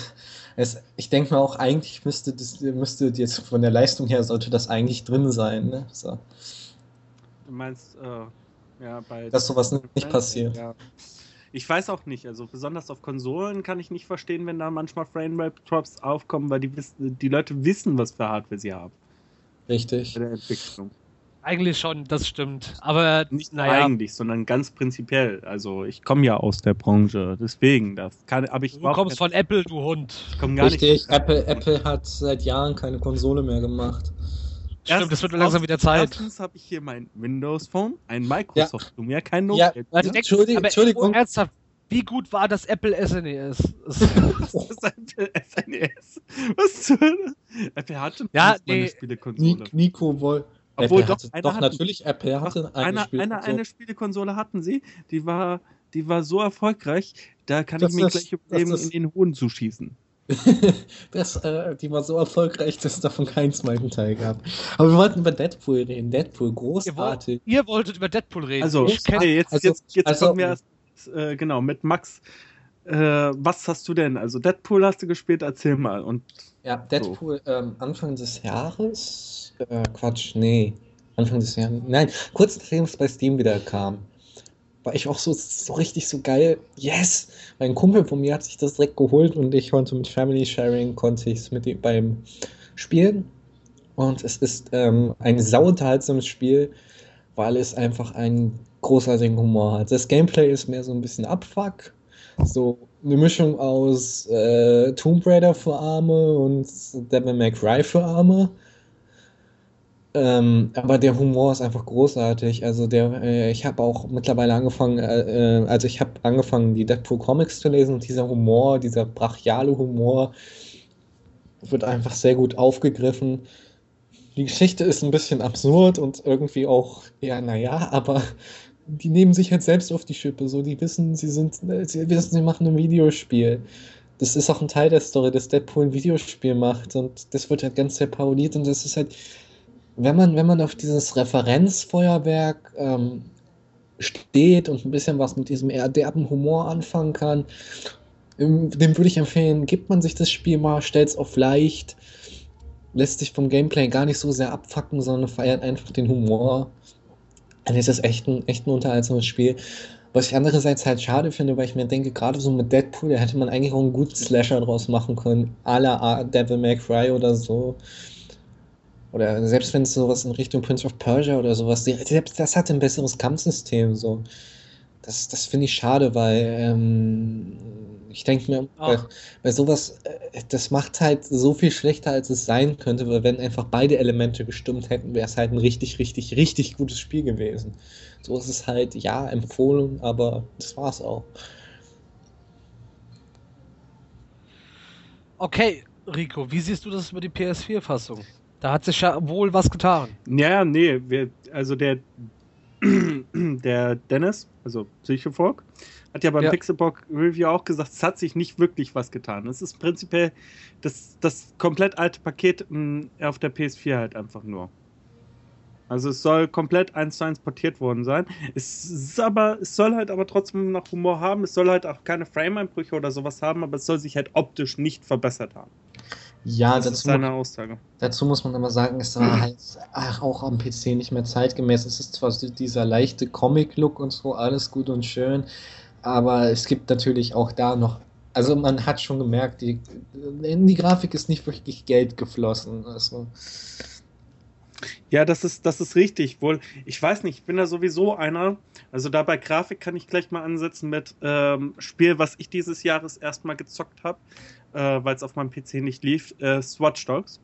es, ich denke mir auch, eigentlich müsste das müsste jetzt von der Leistung her sollte das eigentlich drin sein. Ne? So. Du meinst, äh, ja, bei. Dass sowas nicht passiert. Ja. Ich weiß auch nicht, also besonders auf Konsolen kann ich nicht verstehen, wenn da manchmal Frame-Rate-Drops aufkommen, weil die, die Leute wissen, was für Hardware sie haben Richtig. bei der Entwicklung. Eigentlich schon, das stimmt. Aber Nicht naja, eigentlich, sondern ganz prinzipiell. Also ich komme ja aus der Branche, deswegen, das kann, aber ich du kommst kein- von Apple, du Hund. ich komm gar Richtig, nicht. Apple, Apple hat seit Jahren keine Konsole mehr gemacht. Stimmt, es wird langsam wieder Zeit. Erstens habe ich hier mein Windows Phone, ein Microsoft Lumia, kein Ja, Nokia. Also Ja, denk- Entschuldigung, aber Entschuldigung. ernsthaft, wie gut war das Apple E SNES? Es- Das ist ein SNES. Was zur Hölle? Apple hatte Ja, mal eine nee. Spielekonsole. Ni- Nico wohl. Obwohl Apple doch, hatte, einer doch natürlich, Apple hatte eine eine, eine, Spielkonsole. eine Spielekonsole hatten sie, die war, die war so erfolgreich, da kann Das ich mir ist- gleich überlegen, das in den Hoden zu schießen. das, äh, die war so erfolgreich, dass es davon keinen zweiten Teil gab. Aber wir wollten über Deadpool reden. Deadpool, Ihr, wollt, großartig. ihr wolltet über Deadpool reden. Also, ich kenn, okay, jetzt, also- jetzt, jetzt also- kommen wir erst, äh, genau, mit Max. Äh, was hast du denn? Also, Deadpool hast du gespielt, erzähl mal. Und Ja, Deadpool ähm, Anfang des Jahres. Äh, Quatsch, nee. Anfang des Jahres. Nein, kurz nachdem es bei Steam wieder kam, war ich auch so, so richtig so geil. Yes! Mein Kumpel von mir hat sich das direkt geholt und ich konnte mit Family Sharing, konnte ich es mit ihm beim Spielen. Und es ist ähm, ein sauunterhaltsames Spiel, weil es einfach einen großartigen Humor hat. Das Gameplay ist mehr so ein bisschen Abfuck. So eine Mischung aus äh, Tomb Raider für Arme und Devil May Cry für Arme. Ähm, aber der Humor ist einfach großartig. Also der, äh, ich habe auch mittlerweile angefangen, äh, äh, also ich habe angefangen, die Deadpool Comics zu lesen und dieser Humor, dieser brachiale Humor wird einfach sehr gut aufgegriffen. Die Geschichte ist ein bisschen absurd und irgendwie auch, ja, naja, aber die nehmen sich halt selbst auf die Schippe. So, die wissen, sie sind, sie wissen, sie machen ein Videospiel. Das ist auch ein Teil der Story, dass Deadpool ein Videospiel macht und das wird halt ganz sehr parodiert und das ist halt, wenn man, wenn man auf dieses Referenzfeuerwerk ähm, steht und ein bisschen was mit diesem eher derben Humor anfangen kann, ähm, dem würde ich empfehlen, gibt man sich das Spiel mal, stellt es auf leicht, lässt sich vom Gameplay gar nicht so sehr abfacken, sondern feiert einfach den Humor. Dann ist das echt ein, echt ein unterhaltsames Spiel. Was ich andererseits halt schade finde, weil ich mir denke, gerade so mit Deadpool, da hätte man eigentlich auch einen guten Slasher draus machen können. A la Devil May Cry oder so. Oder selbst wenn es sowas in Richtung Prince of Persia oder sowas, selbst das hat ein besseres Kampfsystem. So. Das, das finde ich schade, weil ähm, ich denke mir, bei, Ach. bei sowas, äh, das macht halt so viel schlechter, als es sein könnte, weil wenn einfach beide Elemente gestimmt hätten, wäre es halt ein richtig, richtig, richtig gutes Spiel gewesen. So ist es halt, ja, empfohlen, aber das war's auch. Okay, Rico, wie siehst du das über die PS4-Fassung? Da hat sich ja wohl was getan. Ja, nee, wir, also der, der Dennis, also Psychofork, hat ja beim Ja. Pixelbook Review auch gesagt, es hat sich nicht wirklich was getan. Es ist prinzipiell das, das komplett alte Paket mh, auf der PS4 halt einfach nur. Also es soll komplett eins zu eins portiert worden sein. Es ist aber, es soll halt aber trotzdem noch Humor haben. Es soll halt auch keine Frame-Einbrüche oder sowas haben, aber es soll sich halt optisch nicht verbessert haben. Ja, das ist dazu, seine Aussage. dazu muss man aber sagen, es war halt ach, auch am PC nicht mehr zeitgemäß. Es ist zwar dieser leichte Comic-Look und so, alles gut und schön, aber es gibt natürlich auch da noch, also man hat schon gemerkt, die, in die Grafik ist nicht wirklich Geld geflossen. Also, Ja, das ist, das ist richtig. Wohl, ich weiß nicht, ich bin da sowieso einer. Also da bei Grafik kann ich gleich mal ansetzen mit ähm, Spiel, was ich dieses Jahres erstmal gezockt habe, äh, weil es auf meinem PC nicht lief, äh, ist Watch Dogs.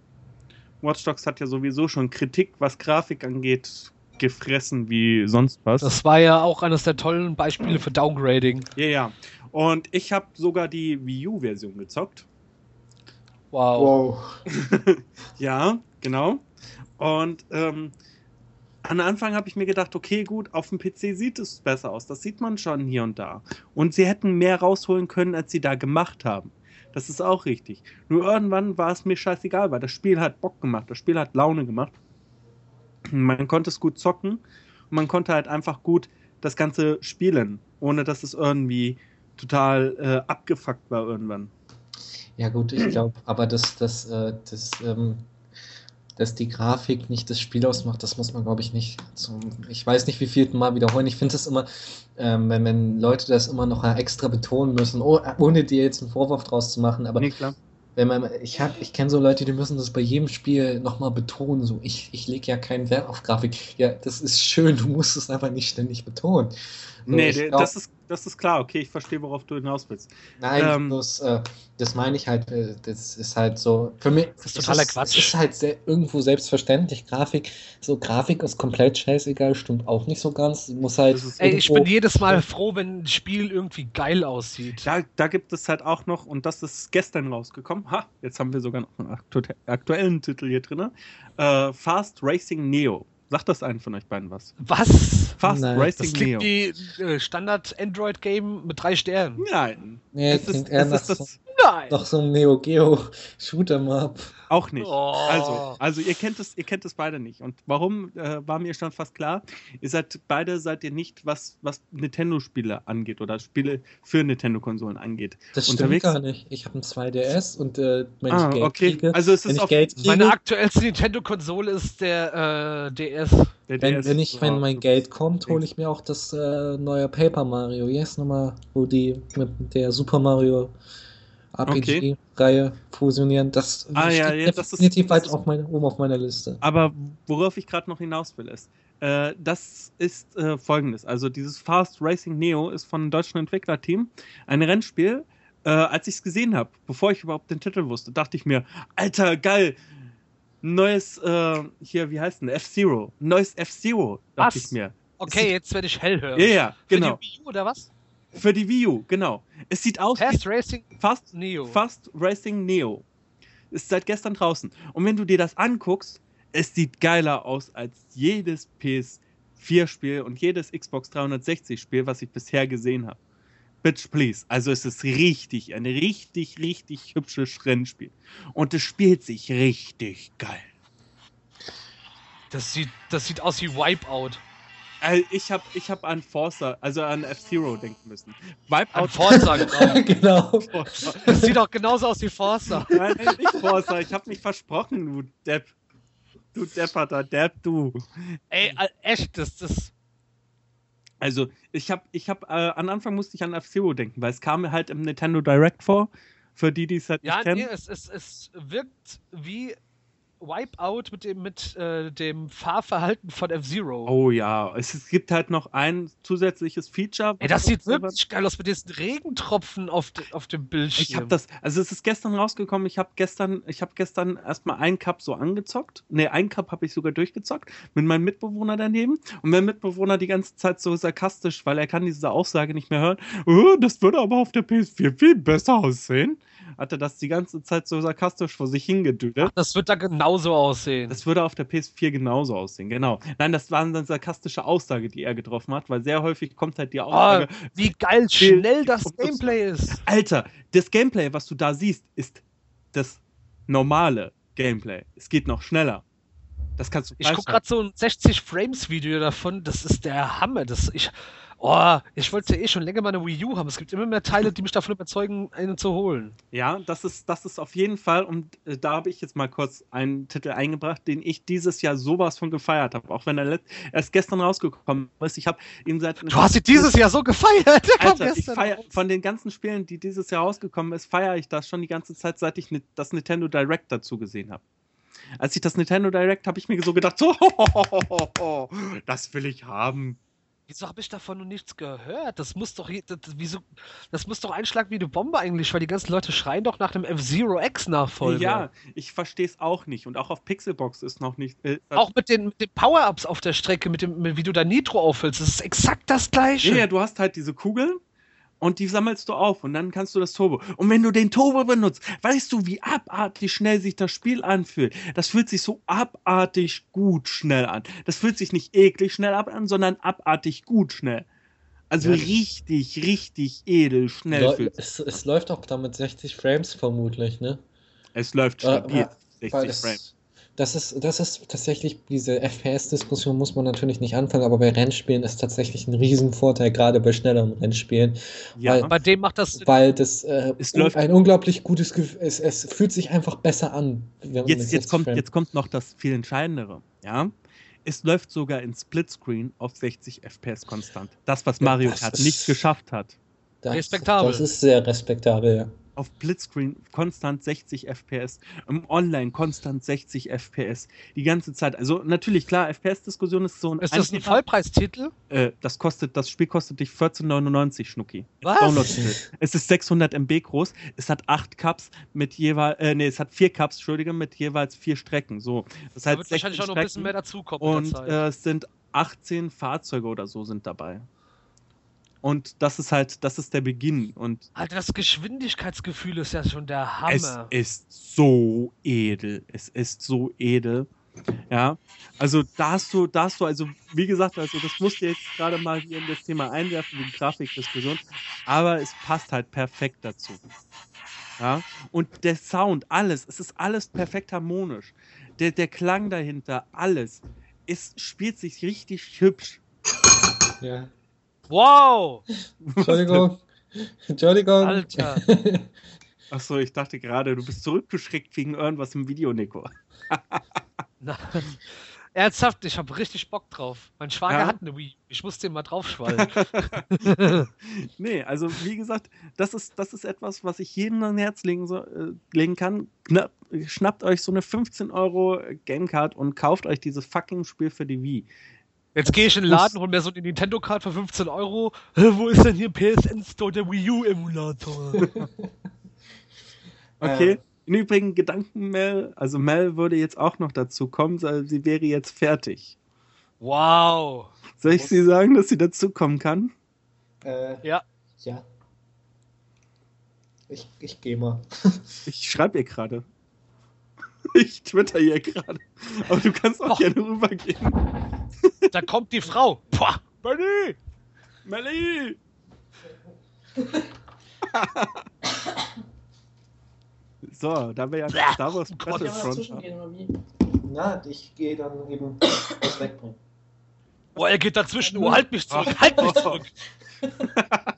Watch Dogs hat ja sowieso schon Kritik, was Grafik angeht, gefressen wie sonst was. Das war ja auch eines der tollen Beispiele für Downgrading. ja, ja. Und ich habe sogar die Wii U-Version gezockt. Wow. wow. Ja, genau. Und ähm, am Anfang habe ich mir gedacht, okay, gut, auf dem PC sieht es besser aus. Das sieht man schon hier und da. Und sie hätten mehr rausholen können, als sie da gemacht haben. Das ist auch richtig. Nur irgendwann war es mir scheißegal, weil das Spiel hat Bock gemacht. Das Spiel hat Laune gemacht. Man konnte es gut zocken. Und man konnte halt einfach gut das Ganze spielen, ohne dass es irgendwie total äh, abgefuckt war irgendwann. Ja gut, ich glaube, aber dass, dass, äh, dass, ähm, dass die Grafik nicht das Spiel ausmacht, das muss man, glaube ich, nicht zum, ich weiß nicht, wie viel Mal wiederholen. Ich finde es immer, ähm, wenn, wenn Leute das immer noch extra betonen müssen, oh, ohne dir jetzt einen Vorwurf draus zu machen, aber Nee, klar. Wenn man, ich hab, ich kenne so Leute, die müssen das bei jedem Spiel nochmal betonen, so, ich, ich lege ja keinen Wert auf Grafik. Ja, das ist schön, du musst es einfach nicht ständig betonen. So, Nee, glaub- das, ist, das ist klar. Okay, ich verstehe, worauf du hinaus willst. Nein, Ähm, bloß, äh, das meine ich halt, äh, das ist halt so, für mich, Das ist totaler Quatsch. Ist halt sehr, irgendwo selbstverständlich, Grafik, so Grafik ist komplett scheißegal, stimmt auch nicht so ganz, muss halt Ey, ich bin jedes Mal froh, wenn ein Spiel irgendwie geil aussieht. Da, da gibt es halt auch noch, und das ist gestern rausgekommen. Ha, jetzt haben wir sogar noch einen aktu aktuellen Titel hier drin. Äh, Fast Racing Neo. Sagt das einen von euch beiden was? Was? Fast Nein, Racing Das klingt Neo. wie äh, Standard-Android-Game mit drei Sternen. Nein. Nee, es ist, es ist das so, Nein! doch so ein Neo Geo Shooter Up. auch nicht. Oh. Also, also ihr kennt es, ihr kennt es beide nicht. Und warum äh, war mir schon fast klar? Ihr seid beide seid ihr nicht, was, was Nintendo-Spiele angeht oder Spiele für Nintendo-Konsolen angeht. Das stimmt Unterwegs? gar nicht. Ich habe ein 2DS und äh, wenn Ah, ich Geld okay. kriege, Also es wenn ist ich auf Geld kriege, Meine aktuellste Nintendo-Konsole ist der äh, DS. der wenn, DS. wenn ich, wenn mein Oh. Geld kommt, hole ich mir auch das äh, neue Paper Mario. Yes, nochmal, wo die mit der Super Mario RPG-Reihe fusionieren. Das Ah, ja, steht ja, das ist- definitiv das weit ist- auf meine, oben auf meiner Liste. Aber worauf ich gerade noch hinaus will, ist, äh, das ist äh, folgendes. Also dieses Fast Racing Neo ist von einem deutschen Entwicklerteam ein Rennspiel. Äh, als ich es gesehen habe, bevor ich überhaupt den Titel wusste, dachte ich mir, Alter, geil, neues, äh, hier, wie heißt denn, F-Zero, neues F-Zero, dachte Was? ich mir. Okay, jetzt werde ich hellhörig. Ja, ja, genau. Für die Wii U oder was? Für die Wii U, genau. Es sieht aus Fast wie Racing Fast, Neo. Fast Racing Neo. Ist seit gestern draußen. Und wenn du dir das anguckst, es sieht geiler aus als jedes PS4-Spiel und jedes Xbox 360-Spiel, was ich bisher gesehen habe. Bitch, please. Also es ist richtig, ein richtig, richtig hübsches Rennspiel. Und es spielt sich richtig geil. Das sieht, das sieht aus wie Wipeout. Äh, Ich habe ich hab an Forza, also an F-Zero denken müssen. An Wipeout. Forza, genau. genau. Forza. Das sieht auch genauso aus wie Forza. Nein, nicht Forza. Ich habe mich versprochen, du Depp. Du Depperter Depp, du. Ey, äh, echt, das, das. Also, ich habe, ich habe, äh, am Anfang musste ich an F-Zero denken, weil es kam mir halt im Nintendo Direct vor. Für die, die es halt Ja, nicht nee, kennen. es, es, es wirkt wie Wipeout mit dem, mit, äh, dem Fahrverhalten von F-Zero. Oh ja, es, gibt halt noch ein zusätzliches Feature. Ey, das sieht wirklich geil aus mit diesen Regentropfen auf, de, auf dem Bildschirm. Ich habe das, also es ist gestern rausgekommen. Ich habe gestern, ich habe gestern erstmal einen Cup so angezockt. Ne, einen Cup habe ich sogar durchgezockt mit meinem Mitbewohner daneben. Und mein Mitbewohner die ganze Zeit so sarkastisch, weil er kann diese Aussage nicht mehr hören. Oh, das würde aber auf der PS4 viel besser aussehen. Hat er das die ganze Zeit so sarkastisch vor sich hingedüdelt. Das wird da genauso aussehen. Das würde auf der PS4 genauso aussehen, genau. Nein, das war eine sarkastische Aussage, die er getroffen hat, weil sehr häufig kommt halt die Aussage, wie geil schnell das- Gameplay ist. Alter, das Gameplay, was du da siehst, ist das normale Gameplay. Es geht noch schneller. Das kannst du Ich gucke gerade so ein 60 Frames Video davon. Das ist der Hammer. Das ich, oh, ich wollte eh schon länger mal eine Wii U haben. Es gibt immer mehr Teile, die mich davon überzeugen, eine zu holen. Ja, das ist, das ist auf jeden Fall, und äh, da habe ich jetzt mal kurz einen Titel eingebracht, den ich dieses Jahr sowas von gefeiert habe, auch wenn er erst gestern rausgekommen ist. Ich habe ihn seit. Du hast sie dieses Jahr so gefeiert. Alter, feier, von den ganzen Spielen, die dieses Jahr rausgekommen ist, feiere ich das schon die ganze Zeit, seit ich ni- das Nintendo Direct dazu gesehen habe. Als ich das Nintendo Direct habe ich mir so gedacht, so, das will ich haben. Wieso habe ich davon noch nichts gehört? Das muss doch, das, wieso, das muss doch einschlagen wie eine Bombe eigentlich, weil die ganzen Leute schreien doch nach dem F-Zero X-Nachfolger. Ja, ich verstehe es auch nicht. Und auch auf Pixelbox ist noch nicht. Äh, Auch mit den, mit den Power-Ups auf der Strecke, mit dem, mit, wie du da Nitro auffüllst, das ist exakt das gleiche. Ja, ja, du hast halt diese Kugeln und die sammelst du auf und dann kannst du das Turbo. Und wenn du den Turbo benutzt, weißt du, wie abartig schnell sich das Spiel anfühlt. Das fühlt sich so abartig gut schnell an. Das fühlt sich nicht eklig schnell ab an, sondern abartig gut schnell. Also Ja. richtig, richtig edel schnell Läu- fühlt es, es läuft auch damit 60 Frames vermutlich, ne? Es läuft stabil. äh, 60 Weil das, Frames. Das, ist, das ist tatsächlich, diese FPS-Diskussion muss man natürlich nicht anfangen, aber bei Rennspielen ist tatsächlich ein Riesenvorteil, gerade bei schnelleren Rennspielen, Ja, weil- Bei dem macht das weil das äh, Es un- läuft- ein unglaublich gutes Gefühl, es, es fühlt sich einfach besser an. jetzt, 60 jetzt, kommt, jetzt kommt noch das viel Entscheidendere. Ja? Es läuft sogar in Splitscreen auf 60 FPS konstant. Das, was Ja, Mario Kart ist- nicht geschafft hat. das, respektabel. Das ist sehr respektabel, ja. Auf Blitzscreen konstant 60 FPS, im Online konstant 60 FPS, die ganze Zeit. Also natürlich, klar, FPS-Diskussion ist so ein Ist das ein. Vollpreistitel? Äh, das kostet, das Spiel kostet dich 14,99 Schnucki. Was? Download-Spiel. Es ist 600 MB groß, es hat 8 Cups mit jeweils, äh, nee, es hat 4 Cups, Entschuldige, mit jeweils 4 Strecken. So, das Da heißt wird wahrscheinlich auch noch ein bisschen mehr dazukommen und äh, es sind 18 Fahrzeuge oder so sind dabei. Und das ist halt, das ist der Beginn. Und Alter, das Geschwindigkeitsgefühl ist ja schon der es Hammer. ist so edel. Es ist so edel. Ja, also da hast du, da hast du, also wie gesagt, also das musst du jetzt gerade mal hier in das Thema einwerfen, die Grafikdiskussion, aber es passt halt perfekt dazu. Ja, und der Sound, alles, es ist alles perfekt harmonisch. Der, der Klang dahinter, alles, es spielt sich richtig hübsch. ja. Wow! Entschuldigung. Entschuldigung. Alter. Achso, ich dachte gerade, du bist zurückgeschreckt wegen irgendwas im Video, Nico. Nein. Ernsthaft, ich habe richtig Bock drauf. Mein Schwager Ja? hat eine Wii. Ich muss den mal draufschwallen. Nee, also wie gesagt, das ist, das ist etwas, was ich jedem ans Herz legen, so, äh, legen kann. Knapp, schnappt euch so eine 15 Euro Gamecard und kauft euch dieses fucking Spiel für die Wii. Jetzt gehe ich in den Laden, hol mir so eine Nintendo-Card für 15 Euro. Wo ist denn hier PSN Store der Wii U-Emulator? Okay. Ähm. Im Übrigen, Gedanken Mel, also Mel würde jetzt auch noch dazu kommen, weil sie wäre jetzt fertig. wow! Soll ich sie sagen, dass sie dazu kommen kann? Äh, Ja. Ja. Ich, ich gehe mal. Ich schreibe ihr gerade. Ich twitter ihr gerade. Aber du kannst auch Och. gerne rübergehen. Da kommt die Frau. Pah! Benny! Melly! so, da wir ja Star Wars oh Battlefront? Na, ich gehe dann eben was wegbringen. Boah, er geht dazwischen. Oh, halt mich zurück! Halt mich zurück!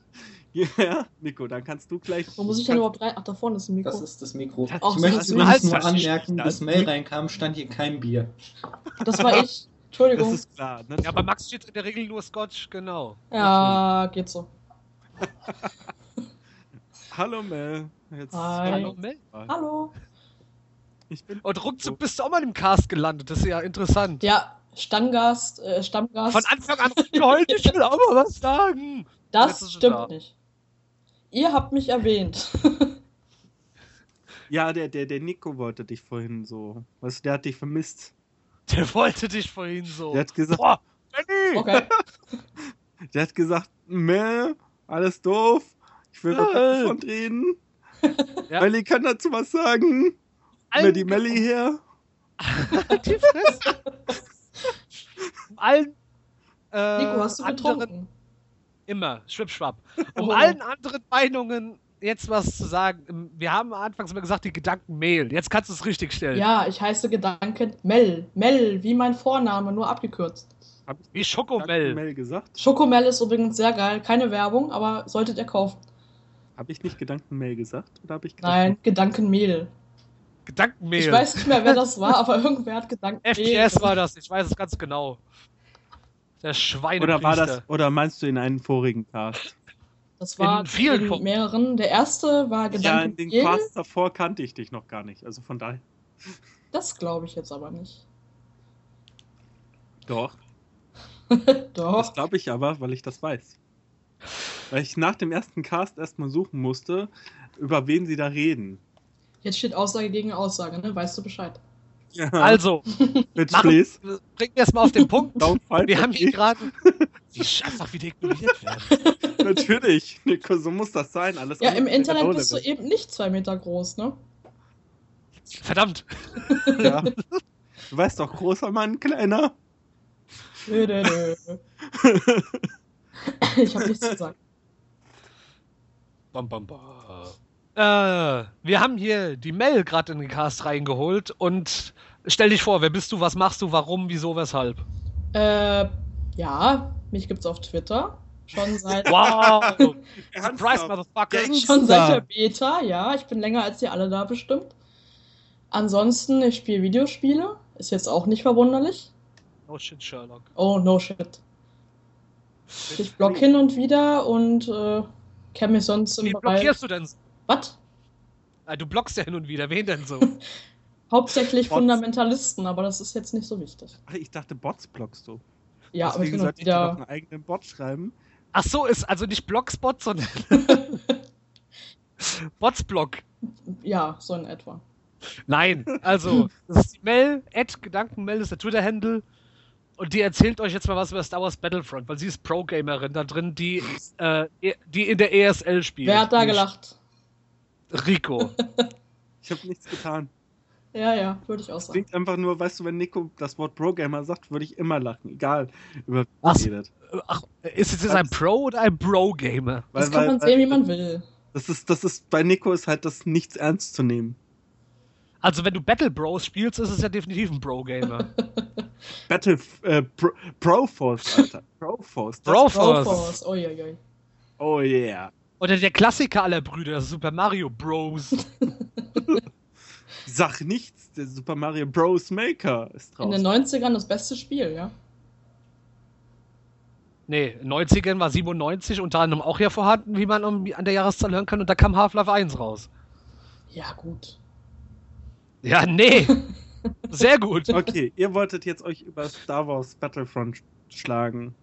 Ja, Nico, dann kannst du gleich. Wo muss ich denn überhaupt rein? Ach, da vorne ist ein Mikro. Das ist das Mikro. Das- Ach, ich möchte so, übrigens halt nur das anmerken, bis das- Mail reinkam, stand hier kein Bier. Das war ich. Das Entschuldigung. ist klar. Ne? Ja, bei Max steht in der Regel nur Scotch, genau. Ja, geht so. Hallo Mel. Jetzt Hi. Hallo, Mel. Hallo. Ich bin. Und ruckzuck bist du auch mal im Cast gelandet. Das ist ja interessant. Ja, Stammgast, äh, Stammgast. Von Anfang an geheult, ich will auch mal was sagen. Das stimmt da. nicht. Ihr habt mich erwähnt. Ja, der, der, der Nico wollte dich vorhin so. Weißt du, der hat dich vermisst. Der wollte dich vorhin so. Der hat gesagt, Boah, Benny! Okay. der hat gesagt, Mel, alles doof. Ich will Äh. mit davon reden. Ja. Melly kann dazu was sagen. Mir die Melly her. Die Fresse. Allen. Äh, Nico, hast du anderen, getrunken? Immer, schwippschwapp. Um Oh. allen anderen Meinungen jetzt was zu sagen. Wir haben anfangs immer gesagt, die Gedanken Mail. Jetzt kannst du es richtig stellen. Ja, ich heiße Gedanken Mel. Mel, wie mein Vorname, nur abgekürzt. Wie Schokomel. Mel gesagt? Schokomel ist übrigens sehr geil. Keine Werbung, aber solltet ihr kaufen. Habe ich nicht Gedankenmail gesagt? Oder habe ich Nein, Gedankenmehl. Gedankenmehl. Ich weiß nicht mehr, wer das war, aber irgendwer hat Gedankenmehl. FPS war das, ich weiß es ganz genau. Der Schweinepriester. Oder war das? Oder meinst du in einem vorigen Cast? Das war In vielen in mehreren. Der erste war Ja, in den Casts davor kannte ich dich noch gar nicht. Also von daher. das glaube ich jetzt aber nicht. Doch. Das Doch. glaube ich aber, weil ich das weiß. Weil ich nach dem ersten Cast erstmal suchen musste, über wen sie da reden. Jetzt steht Aussage gegen Aussage, ne? Weißt du Bescheid? Ja, Also, bitch, machen, please. bringen wir es mal auf den Punkt. Wir haben hier me. gerade. Wie sch- einfach wieder ignoriert werden. Natürlich, Nico, so muss das sein. Alles Ja, im Internet bist du eben nicht zwei Meter groß, ne? Verdammt. Ja. Du weißt doch, großer Mann, kleiner. Nö, nö, nö. Ich habe nichts gesagt. Bam, bam, bam. Äh, wir haben hier die Mel gerade in den Cast reingeholt und stell dich vor, wer bist du, was machst du, warum, wieso, weshalb? Äh, ja, mich gibt's auf Twitter. Schon seit, Wow! Surprise! Gangster. schon seit der Beta, ja. Ich bin länger als ihr alle da bestimmt. Ansonsten, ich spiele Videospiele. Ist jetzt auch nicht verwunderlich. Oh shit, Sherlock. Oh, no shit. Ich block hin und wieder und äh, kenne mich sonst im Wie Bereich. blockierst du denn? so? Was? Ah, Du blockst ja hin und wieder. Wen denn so? Hauptsächlich Bots. Fundamentalisten, aber das ist jetzt nicht so wichtig. Ach, ich dachte, Bots blockst du. Ja, aber Deswegen hin und sollte ich dir noch wieder. einen eigenen Bot schreiben. Ach so, ist also nicht Blockspot, sondern Botsblock. Ja, so in etwa. Nein, also, das ist die Mel, Ed Gedankenmel ist der Twitter-Handle. Und die erzählt euch jetzt mal was über Star Wars Battlefront, weil sie ist Pro-Gamerin da drin, die, äh, die in der ESL spielt. Wer hat da gelacht? Rico. Ich habe nichts getan. Ja, ja, würde ich auch sagen. Klingt einfach nur, weißt du, wenn Nico das Wort Pro-Gamer sagt, würde ich immer lachen. Egal, über Was? redet. Ach, ist es jetzt ein Pro oder ein Bro-Gamer? Weil, Das kann weil, man weil, sehen, wie man will. Das ist, das ist, bei Nico ist halt das nichts ernst zu nehmen. Also, wenn du Battle Bros spielst, ist es ja definitiv ein Bro-Gamer. Battle, äh, Pro, Proforce, Alter. Proforce. das- Broforce. Broforce, uiuiui. Oh yeah. Oder der Klassiker aller Brüder, Super Mario Bros. Sag nichts, der Super Mario Bros. Maker ist In den draußen. 90ern das beste Spiel, ja. Nee, in den 90ern war 97 unter anderem auch hier vorhanden, wie man um, an der Jahreszahl hören kann, und da kam Half-Life 1 raus. Ja, gut. Ja, nee. Sehr gut. Okay, ihr wolltet jetzt euch über Star Wars Battlefront sch- schlagen.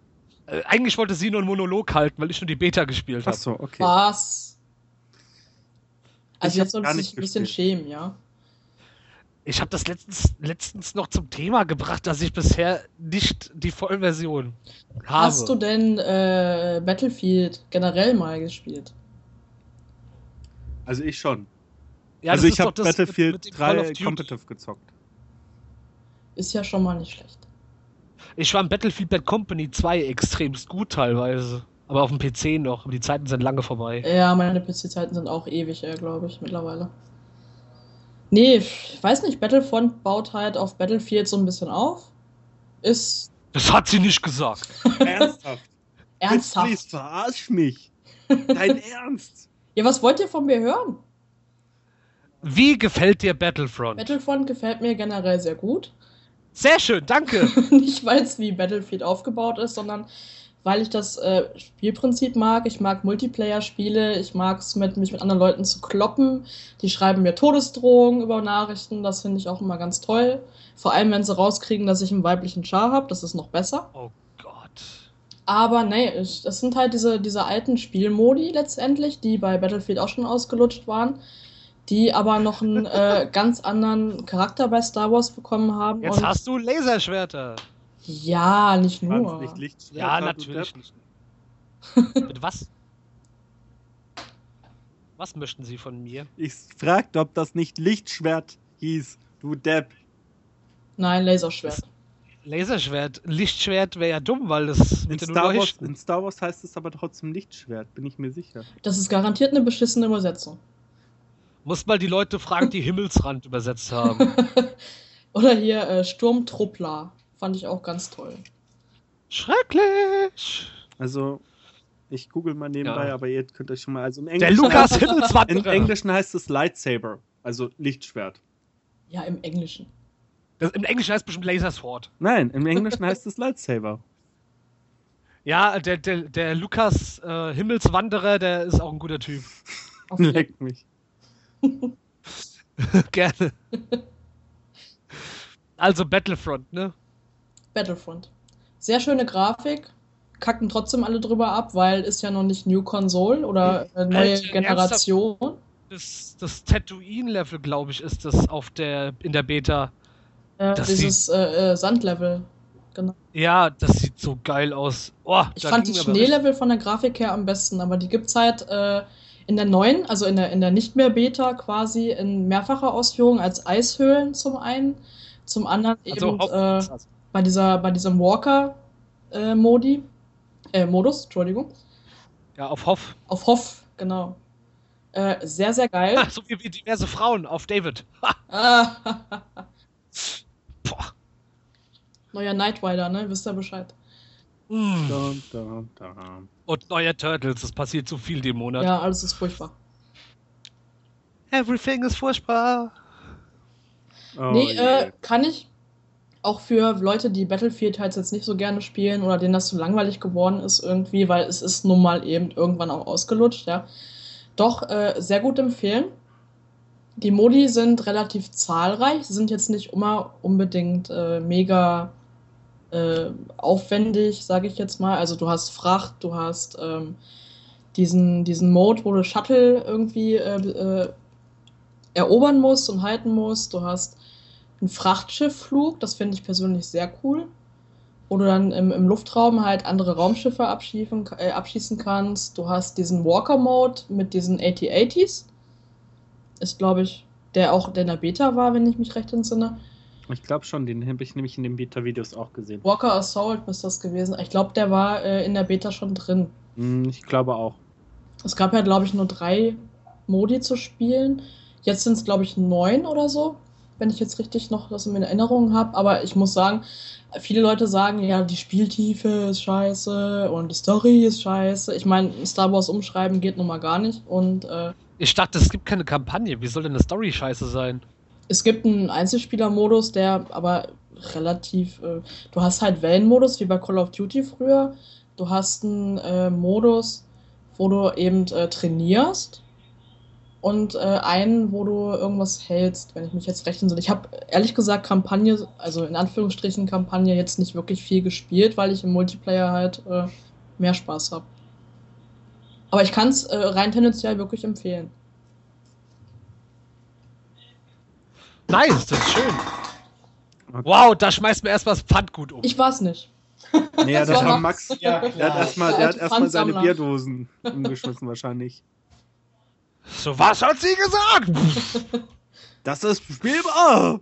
Äh, eigentlich wollte sie nur einen Monolog halten, weil ich nur die Beta gespielt habe. Achso, okay. Was? Also Ich jetzt hab's soll gar es nicht sich ein bisschen schämen, ja. Ich habe das letztens, letztens noch zum Thema gebracht, dass ich bisher nicht die Vollversion habe. Hast du denn äh, Battlefield generell mal gespielt? Also ich schon. Ja, also ich habe mit- Battlefield mit of 3 Duty. Competitive gezockt. Ist ja schon mal nicht schlecht. Ich war im Battlefield Bad Company 2 extremst gut teilweise. Aber auf dem PC noch. Aber die Zeiten sind lange vorbei. Ja, meine PC-Zeiten sind auch ewig, äh, glaube ich, mittlerweile. Nee, ich weiß nicht, Battlefront baut halt auf Battlefield so ein bisschen auf. Ist Das hat sie nicht gesagt. Ernsthaft? ernsthaft. Please, verarsch mich. Dein Ernst? Ja, was wollt ihr von mir hören? Wie gefällt dir Battlefront? Battlefront gefällt mir generell sehr gut. Sehr schön, danke. nicht, weil es wie Battlefield aufgebaut ist, sondern weil ich das äh, Spielprinzip mag. Ich mag Multiplayer-Spiele. Ich mag es, mit, mich mit anderen Leuten zu kloppen. Die schreiben mir Todesdrohungen über Nachrichten. Das finde ich auch immer ganz toll. Vor allem, wenn sie rauskriegen, dass ich einen weiblichen Char habe. Das ist noch besser. Oh Gott. Aber nee, ich, das sind halt diese, diese alten Spielmodi letztendlich, die bei Battlefield auch schon ausgelutscht waren. Die aber noch einen äh, ganz anderen Charakter bei Star Wars bekommen haben. Jetzt und hast du Laserschwerter. ja, nicht nur. nicht Lichtschwert, Ja, du natürlich Depp? nicht. Mit was? Was möchten Sie von mir? Ich fragte, ob das nicht Lichtschwert hieß, du Depp. Nein, Laserschwert. Laserschwert. Lichtschwert wäre ja dumm, weil das In Star, Wars, in Star Wars heißt es aber trotzdem Lichtschwert, bin ich mir sicher. Das ist garantiert eine beschissene Übersetzung. Muss mal die Leute fragen, die Himmelsrand übersetzt haben. Oder hier äh, Sturmtruppler. Fand ich auch ganz toll. Schrecklich! Also, ich google mal nebenbei, Ja. aber ihr könnt euch schon mal. Also im Der Englischen, Lukas heißt, Himmelswanderer. im Englischen heißt es Lightsaber, also Lichtschwert. Ja, im Englischen. Das, Im Englischen heißt es bestimmt Lasersword. Nein, im Englischen heißt es Lightsaber. Ja, der, der, der Lukas äh, Himmelswanderer, der ist auch ein guter Typ. Leckt mich. Gerne. Also Battlefront, ne? Battlefront. Sehr schöne Grafik. Kacken trotzdem alle drüber ab, weil ist ja noch nicht New Console oder äh, neue Alter, Generation. Das, das Tatooine-Level, glaube ich, ist das auf der, in der Beta. Äh, Das dieses äh, äh, Sandlevel. Genau. Ja, das sieht so geil aus. Oh, Ich fand die Schneelevel von der Grafik her am besten, aber die gibt's halt äh, in der neuen, also in der, in der nicht mehr Beta quasi in mehrfacher Ausführung als Eishöhlen zum einen, zum anderen Also eben äh, bei dieser bei diesem Walker äh, äh, Modus, Entschuldigung, ja, auf Hoff. auf Hoff, genau. Äh, sehr sehr geil. So wie, wie diverse Frauen auf David. Ah, boah. Neuer Knight Rider, ne? Wisst ihr Bescheid? Mm. Dun, dun, dun. Und neue Turtles, es passiert zu viel den Monat. Ja, alles ist furchtbar. Everything ist furchtbar. Oh nee, je. äh, kann ich. Auch für Leute, die Battlefield halt jetzt nicht so gerne spielen oder denen das zu langweilig geworden ist irgendwie, weil es ist nun mal eben irgendwann auch ausgelutscht, ja. Doch, äh, sehr gut empfehlen. Die Modi sind relativ zahlreich, sie sind jetzt nicht immer unbedingt äh, mega äh, aufwendig, sage ich jetzt mal. Also du hast Fracht, du hast ähm, diesen, diesen Mode, wo du Shuttle irgendwie äh, äh, erobern musst und halten musst. Du hast einen Frachtschiffflug, das finde ich persönlich sehr cool. Wo du dann im, im Luftraum halt andere Raumschiffe abschießen, äh, abschießen kannst. Du hast diesen Walker-Mode mit diesen AT-80s. Ist, glaube ich, der auch der in der Beta war, wenn ich mich recht entsinne. Ich glaube schon, den habe ich nämlich in den Beta-Videos auch gesehen. Walker Assault müsste das gewesen. Ich glaube, der war äh, in der Beta schon drin. Hm, Ich glaube auch. Es gab ja, glaube ich, nur drei Modi zu spielen. Jetzt sind es, glaube ich, neun oder so, wenn ich jetzt richtig noch das in Erinnerung habe. Aber ich muss sagen, viele Leute sagen, ja, die Spieltiefe ist scheiße und die Story ist scheiße. Ich meine, Star Wars umschreiben geht nun mal gar nicht. Und äh, Ich dachte, es gibt keine Kampagne. Wie soll denn eine Story scheiße sein? Es gibt einen Einzelspieler-Modus, der aber relativ. Äh, du hast halt Wellenmodus, wie bei Call of Duty früher. Du hast einen äh, Modus, wo du eben äh, trainierst. Und äh, einen, wo du irgendwas hältst, wenn ich mich jetzt recht entsinne. Ich habe ehrlich gesagt Kampagne, also in Anführungsstrichen Kampagne, jetzt nicht wirklich viel gespielt, weil ich im Multiplayer halt äh, mehr Spaß habe. Aber ich kann es äh, rein tendenziell wirklich empfehlen. Nice, das ist schön. Okay. Wow, da schmeißt mir erst was Pfandgut um. Ich war's nicht. Nee, ja, das Das war Max. Max. Ja, Der hat erstmal hat erstmal seine. Bierdosen umgeschmissen wahrscheinlich. So was hat sie gesagt? Das ist spielbar!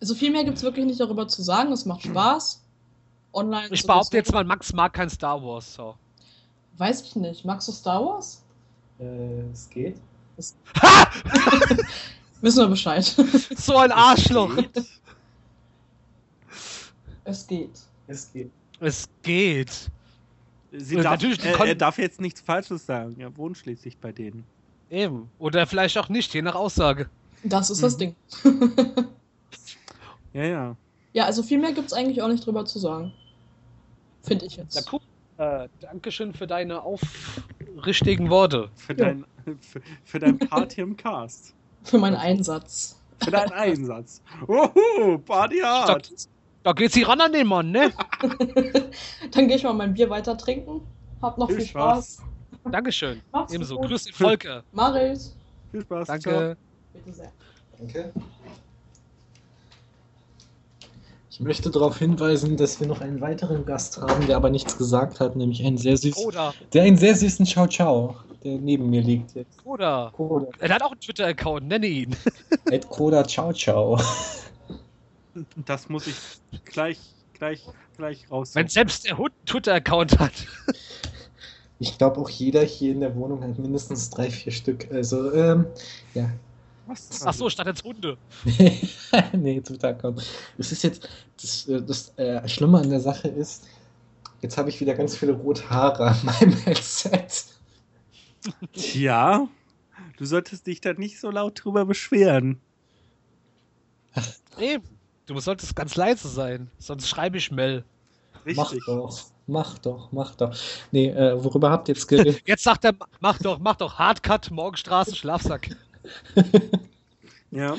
So viel mehr gibt es wirklich nicht darüber zu sagen. Es macht Spaß. Online. Ich behaupte jetzt mal, Max mag kein Star Wars. So. Weiß ich nicht. Magst du Star Wars? Äh, es geht. Ha! Wissen wir Bescheid. So ein Arschloch. es geht. Es geht. Es geht. Sie Äh, darf, natürlich, er, kon- er darf jetzt nichts Falsches sagen. Er wohnt schließlich bei denen. Eben. Oder vielleicht auch nicht, je nach Aussage. Das ist das Mhm. Ding. Ja, ja. ja, also viel mehr gibt es eigentlich auch nicht drüber zu sagen. Finde ich jetzt. Ja, cool. Äh, Dankeschön für deine aufrichtigen Worte. Für, Ja. dein, für, für dein Part hier im Cast. Für meinen Einsatz. Für deinen Einsatz. Uhu, Party Da, hard. da geht sie ran an den Mann, ne? Dann gehe ich mal mein Bier weiter trinken. Hab noch viel, Viel Spaß. Spaß. Dankeschön. Macht's Ebenso. gut. Grüß den Volker. Mach ich. Viel Spaß. Danke. Bitte sehr. Danke. Ich möchte darauf hinweisen, dass wir noch einen weiteren Gast haben, der aber nichts gesagt hat, nämlich einen sehr süßen, Koda. der einen sehr süßen Ciao Ciao, der neben mir liegt jetzt. Koda. Koda. Er hat auch einen Twitter-Account, nenne ihn. Ed Koda Ciao Ciao. Das muss ich gleich gleich, gleich raus. Wenn selbst der Hund einen Twitter-Account hat. Ich glaube auch jeder hier in der Wohnung hat mindestens drei, vier Stück. Also, ähm, ja. Was? Ach so, statt als Hunde. nee, Twitter-Account. Es ist jetzt, das, äh, das äh, Schlimme an der Sache ist, jetzt habe ich wieder ganz viele rote Haare an meinem Headset. Ja, du solltest dich da nicht so laut drüber beschweren. Nee, du solltest ganz leise sein, sonst schreibe ich Mel. Mach Richtig. doch, mach doch, mach doch. Nee, äh, worüber habt ihr jetzt geredet? Jetzt sagt er, mach doch, mach doch Hardcut, Morgenstraße, Schlafsack. Ja.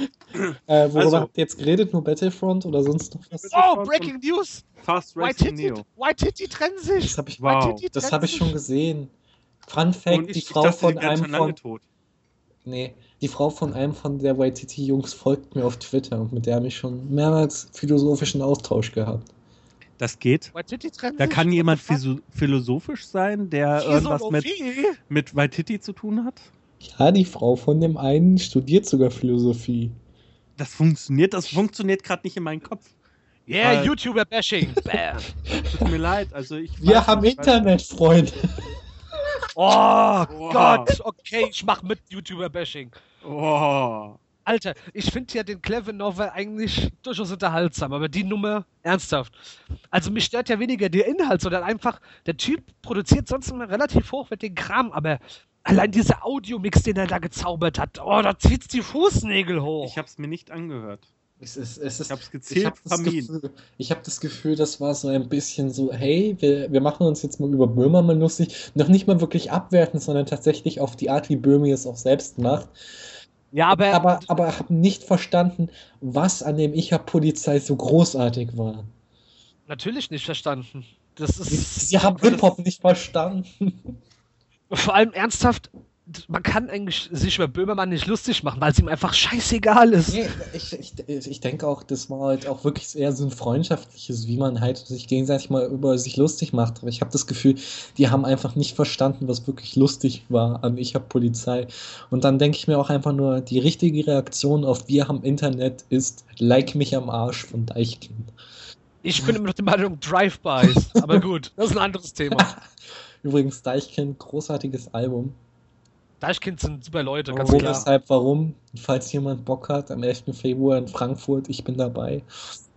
äh, worüber Also- habt ihr jetzt geredet? Nur Battlefront oder sonst noch was? Oh, Breaking News! Fast Racing White Neo. White Titty trennen sich! Das habe ich, Wow. Das hab ich schon gesehen. Fun Fact, die Frau dachte, von einem von, tot. nee, die Frau von einem von der YTT-Jungs folgt mir auf Twitter und mit der habe ich schon mehrmals philosophischen Austausch gehabt. Das geht. Da kann jemand philosophisch sein, der irgendwas mit, mit Waititi zu tun hat. Ja, die Frau von dem einen studiert sogar Philosophie. Das funktioniert, das funktioniert gerade nicht in meinem Kopf. Yeah, Weil- YouTuber-Bashing. Tut mir leid, also ich Wir haben Internet, Freunde. Oh Wow. Gott, okay, ich mach mit YouTuber-Bashing. Oh. Alter, ich finde ja den Clever Novel eigentlich durchaus unterhaltsam, aber die Nummer ernsthaft. Also mich stört ja weniger der Inhalt, sondern einfach, der Typ produziert sonst immer relativ hochwertigen Kram, aber allein dieser Audiomix, den er da gezaubert hat, oh, da zieht's die Fußnägel hoch. Ich habe es mir nicht angehört. Es ist, es ist, Ich habe es ich gezielt habe das. Gefühl, ich hab das Gefühl, das war so ein bisschen so, hey, wir, wir machen uns jetzt mal über Böhmermann lustig. Noch nicht mal wirklich abwertend, sondern tatsächlich auf die Art, wie Böhmi es auch selbst macht. ja, aber, Aber, aber habe nicht verstanden, was an dem Ich hab Polizei so großartig war. natürlich nicht verstanden. Das ist Sie haben Hip-Hop nicht verstanden. vor allem ernsthaft, man kann eigentlich sich über Böhmermann nicht lustig machen, weil es ihm einfach scheißegal ist. Nee, ich, ich, ich denke auch, das war halt auch wirklich eher so ein freundschaftliches, wie man halt sich gegenseitig mal über sich lustig macht. Aber ich habe das Gefühl, die haben einfach nicht verstanden, was wirklich lustig war an Ich hab Polizei. Und dann denke ich mir auch einfach nur, die richtige Reaktion auf Wir haben Internet ist Like mich am Arsch von Deichkind. Ich bin immer noch der Meinung Drive-Bys, aber gut, das ist ein anderes Thema. Übrigens, Deichkind, großartiges Album. Deichkind sind super Leute, ganz Wo, klar. weshalb, warum? Falls jemand Bock hat, am 11. Februar in Frankfurt, ich bin dabei.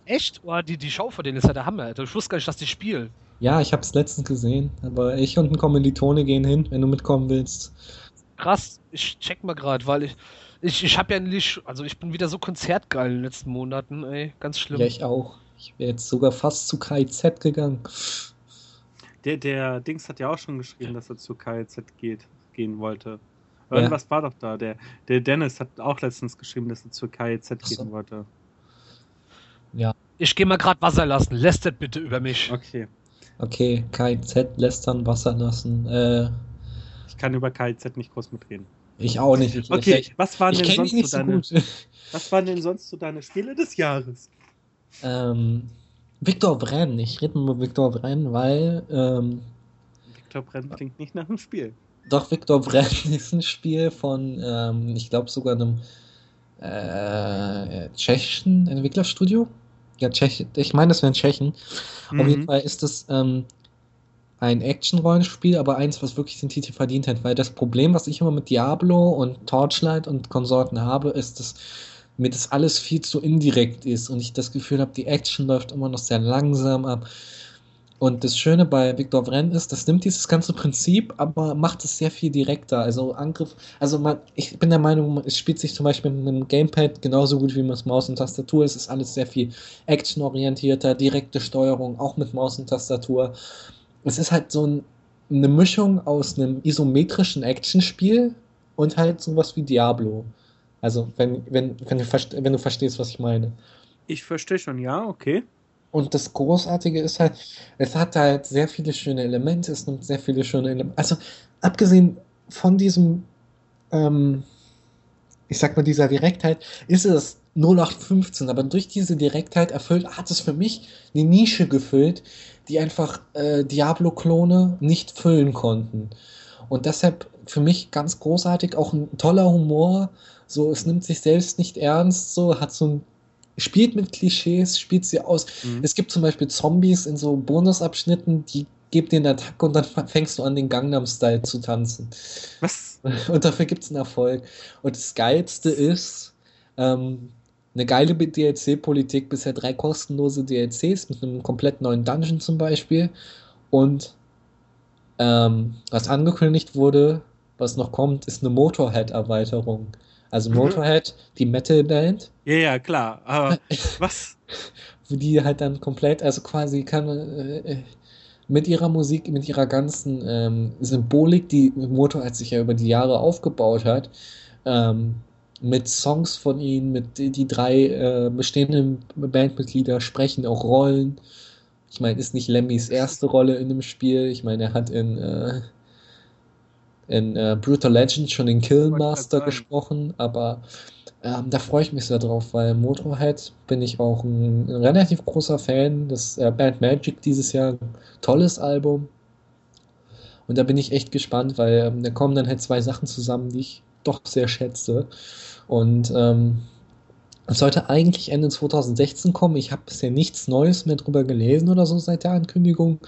Echt? Oh, die, die Show von denen ist ja der Hammer. Alter. Ich wusste gar nicht, dass die spielen. Ja, ich habe es letztens gesehen, aber ich und ein Kommilitone gehen hin, wenn du mitkommen willst. Krass, ich check mal gerade, weil ich. Ich, ich habe ja nicht. Also, ich bin wieder so konzertgeil in den letzten Monaten, ey. Ganz schlimm. Ja, ich auch. Ich wäre jetzt sogar fast zu KIZ gegangen. Der, der Dings hat ja auch schon geschrieben, dass er zur KZ geht, gehen wollte. Ja. Irgendwas war doch da. Der, der Dennis hat auch letztens geschrieben, dass er zur KZ Ach so. gehen wollte. Ich gehe mal gerade Wasser lassen. Lästert bitte über mich. Okay. Okay, KIZ, lästern, Wasser lassen. Äh, Ich kann über KZ nicht groß mitreden. ich auch nicht. Ich, Okay, ich, was waren ich denn sonst so so deine, gut. was waren denn sonst so deine Spiele des Jahres? ähm, Viktor Brenn. Ich rede mal über Viktor Brenn, weil ähm, Victor Brenn klingt nicht nach einem Spiel. Doch Viktor Brenn ist ein Spiel von, ähm, ich glaube sogar einem äh, tschechischen Entwicklerstudio. Ja, Tschech, ich meine, das wären Tschechen. Auf jeden Mhm. Fall ist es ähm, ein Action-Rollenspiel, aber eins, was wirklich den Titel verdient hat. Weil das Problem, was ich immer mit Diablo und Torchlight und Konsorten habe, ist, dass mir das alles viel zu indirekt ist und ich das Gefühl habe, die Action läuft immer noch sehr langsam ab. Und das Schöne bei Victor Vren ist, das nimmt dieses ganze Prinzip, aber macht es sehr viel direkter. Also Angriff, also man, ich bin der Meinung, es spielt sich zum Beispiel mit einem Gamepad genauso gut wie mit Maus und Tastatur. Es ist alles sehr viel actionorientierter, direkte Steuerung, auch mit Maus und Tastatur. Es ist halt so ein, eine Mischung aus einem isometrischen Actionspiel und halt sowas wie Diablo. Also, wenn, wenn, wenn, du, wenn du verstehst, was ich meine. Ich verstehe schon, ja, okay. Und das Großartige ist halt, es hat halt sehr viele schöne Elemente, es nimmt sehr viele schöne Elemente. Also, abgesehen von diesem, ähm, ich sag mal, dieser Direktheit, ist es 0815, aber durch diese Direktheit erfüllt, hat es für mich eine Nische gefüllt, die einfach äh, Diablo-Klone nicht füllen konnten. Und deshalb für mich ganz großartig, auch ein toller Humor, so, es nimmt sich selbst nicht ernst, so, hat so ein spielt mit Klischees, spielt sie aus. Mhm. Es gibt zum Beispiel Zombies in so Bonusabschnitten, die geben dir eine Attacke und dann fängst du an, den Gangnam-Style zu tanzen. Was? Und dafür gibt es einen Erfolg. Und das Geilste ist, ähm, eine geile DLC-Politik, bisher drei kostenlose DLCs mit einem komplett neuen Dungeon zum Beispiel. Und ähm, was angekündigt wurde, was noch kommt, ist eine Motorhead-Erweiterung. Also Mhm. Motorhead, die Metal-Band, Ja, ja, klar. Aber was? wo die halt dann komplett, also quasi kann äh, mit ihrer Musik, mit ihrer ganzen ähm, Symbolik, die Motorhead sich ja über die Jahre aufgebaut hat, ähm, mit Songs von ihnen, mit die, die drei äh, bestehenden Bandmitglieder sprechen auch Rollen. Ich meine, ist nicht Lemmys erste Rolle in dem Spiel. Ich meine, er hat in, äh, in äh, Brutal Legend schon den Killmaster gesprochen, aber ähm, da freue ich mich sehr drauf, weil Motorhead bin ich auch ein, ein relativ großer Fan. Das äh, Band Magic dieses Jahr, tolles Album. Und da bin ich echt gespannt, weil ähm, da kommen dann halt zwei Sachen zusammen, die ich doch sehr schätze. Und ähm, es sollte eigentlich Ende 2016 kommen. Ich habe bisher nichts Neues mehr drüber gelesen oder so seit der Ankündigung.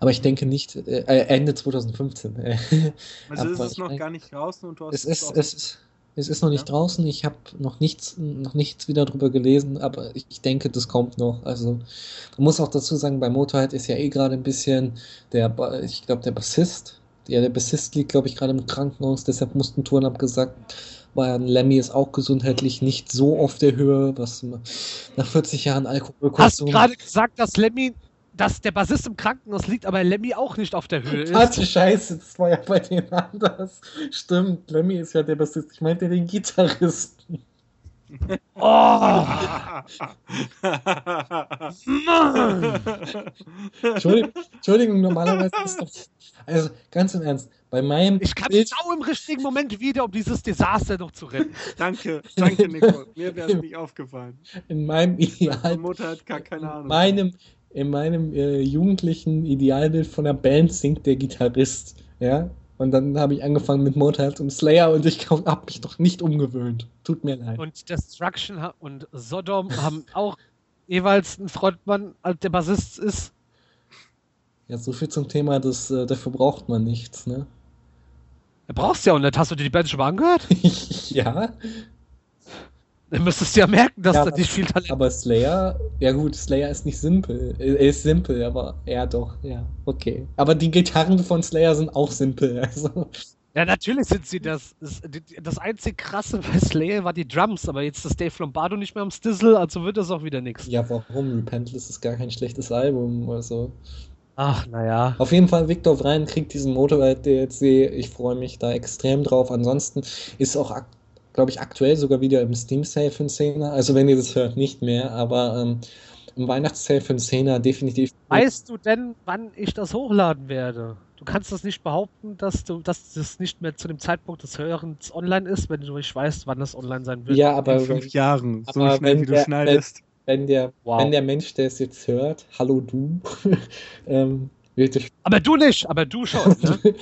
Aber ich denke nicht, äh, äh, Ende 2015. äh. Also ist es noch gar nicht draußen und du hast Es ist, auch- es ist, es ist noch nicht Ja. draußen. Ich habe noch nichts, noch nichts wieder drüber gelesen, aber ich denke, das kommt noch. Also, man muss auch dazu sagen, bei Motorhead ist ja eh gerade ein bisschen der, ich glaube, der Bassist, ja, der Bassist liegt, glaube ich, gerade im Krankenhaus, deshalb mussten Touren abgesagt. Weil Lemmy ist auch gesundheitlich nicht so auf der Höhe, was nach 40 Jahren Hast Alkoholkonsum. gerade gesagt, dass Lemmy, dass der Bassist im Krankenhaus liegt, aber Lemmy auch nicht auf der Höhe ist. Warte, scheiße, das war ja bei denen anders. Stimmt, Lemmy ist ja der Bassist. Ich meinte den Gitarristen. Oh, Mann! Entschuldigung, Entschuldigung, normalerweise ist doch. Also, ganz im Ernst, bei meinem Ich kam Bild. genau im richtigen Moment wieder, um dieses Desaster noch zu retten. danke, danke, Nico. Mir wäre es nicht aufgefallen. In meinem Meine Ideal. Mutter hat gar keine In Ahnung. meinem, in meinem äh, jugendlichen Idealbild von der Band singt der Gitarrist. Ja? Und dann habe ich angefangen mit Motorhead und Slayer und ich habe mich doch nicht umgewöhnt. Tut mir leid. Und Destruction und Sodom haben auch jeweils einen Frontmann, als der Bassist ist. Ja, so viel zum Thema, das, äh, dafür braucht man nichts, ne? Da brauchst du ja auch nicht. Hast du dir die Band schon mal angehört? ja, Dann müsstest du ja merken, dass Ja, da nicht viel Talent aber Slayer, ja gut, Slayer ist nicht simpel. Er ist simpel, aber ja doch, ja, okay. Aber die Gitarren von Slayer sind auch simpel, also. Ja, natürlich sind sie das. Das, das einzig krasse bei Slayer war die Drums, aber jetzt ist Dave Lombardo nicht mehr am Stizzle, also wird das auch wieder nichts. Ja, warum? Repentless ist gar kein schlechtes Album, also. Ach, naja. Auf jeden Fall, Victor Vrein kriegt diesen Motorrad-DLC. Ich freue mich da extrem drauf. Ansonsten ist auch, glaube ich, aktuell sogar wieder im Steam-Sale für den Zehner. Also, wenn ihr das hört, nicht mehr, aber ähm, im Weihnachtssale für den Zehner definitiv. Weißt du denn, wann ich das hochladen werde? Du kannst das nicht behaupten, dass du, dass das nicht mehr zu dem Zeitpunkt des Hörens online ist, wenn du nicht weißt, wann das online sein wird. Ja, aber In fünf Jahren, so aber schnell wenn wie du der- schneidest. wenn der, Wow. wenn der Mensch, der es jetzt hört, hallo du, ähm, es Aber du nicht, aber du schon. Ne?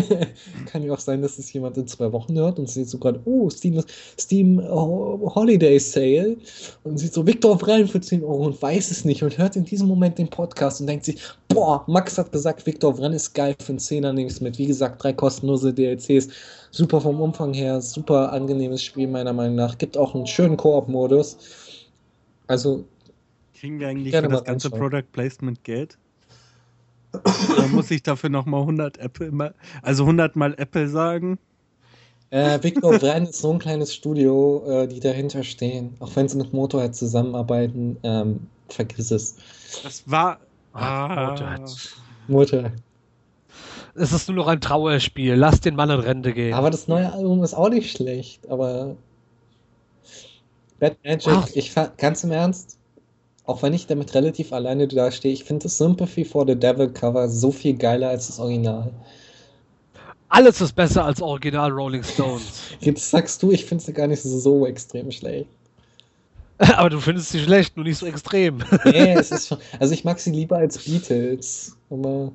Kann ja auch sein, dass es jemand in zwei Wochen hört und sieht so gerade, oh, Steam, Steam oh, Holiday Sale und sieht so Victor auf Reihen für 10 Euro und weiß es nicht und hört in diesem Moment den Podcast und denkt sich, boah, Max hat gesagt, Victor Renn ist geil für einen Zehner, nehme ich mit. Wie gesagt, drei kostenlose DLCs, super vom Umfang her, super angenehmes Spiel meiner Meinung nach. Gibt auch einen schönen Koop-Modus. Also, Kriegen wir eigentlich für das ganze. Product Placement Geld? Oder muss ich dafür nochmal 100 Apple, mal, also 100 mal Apple sagen? Äh, Victor Vren ist so ein kleines Studio, äh, die dahinter stehen. Auch wenn sie mit Motorhead zusammenarbeiten, ähm, vergiss es. Das war. Ah, Ah, Motorhead. Es ist nur noch ein Trauerspiel. Lass den Mann in Rente gehen. Aber das neue Album ist auch nicht schlecht, aber Bad Magic, Ach. ich ganz im Ernst, auch wenn ich damit relativ alleine dastehe, ich finde das Sympathy for the Devil Cover so viel geiler als das Original. Alles ist besser als Original Rolling Stones. Jetzt sagst du, ich finde es gar nicht so extrem schlecht. aber du findest sie schlecht, nur nicht so extrem. Nee, es ist schon, also ich mag sie lieber als Beatles, aber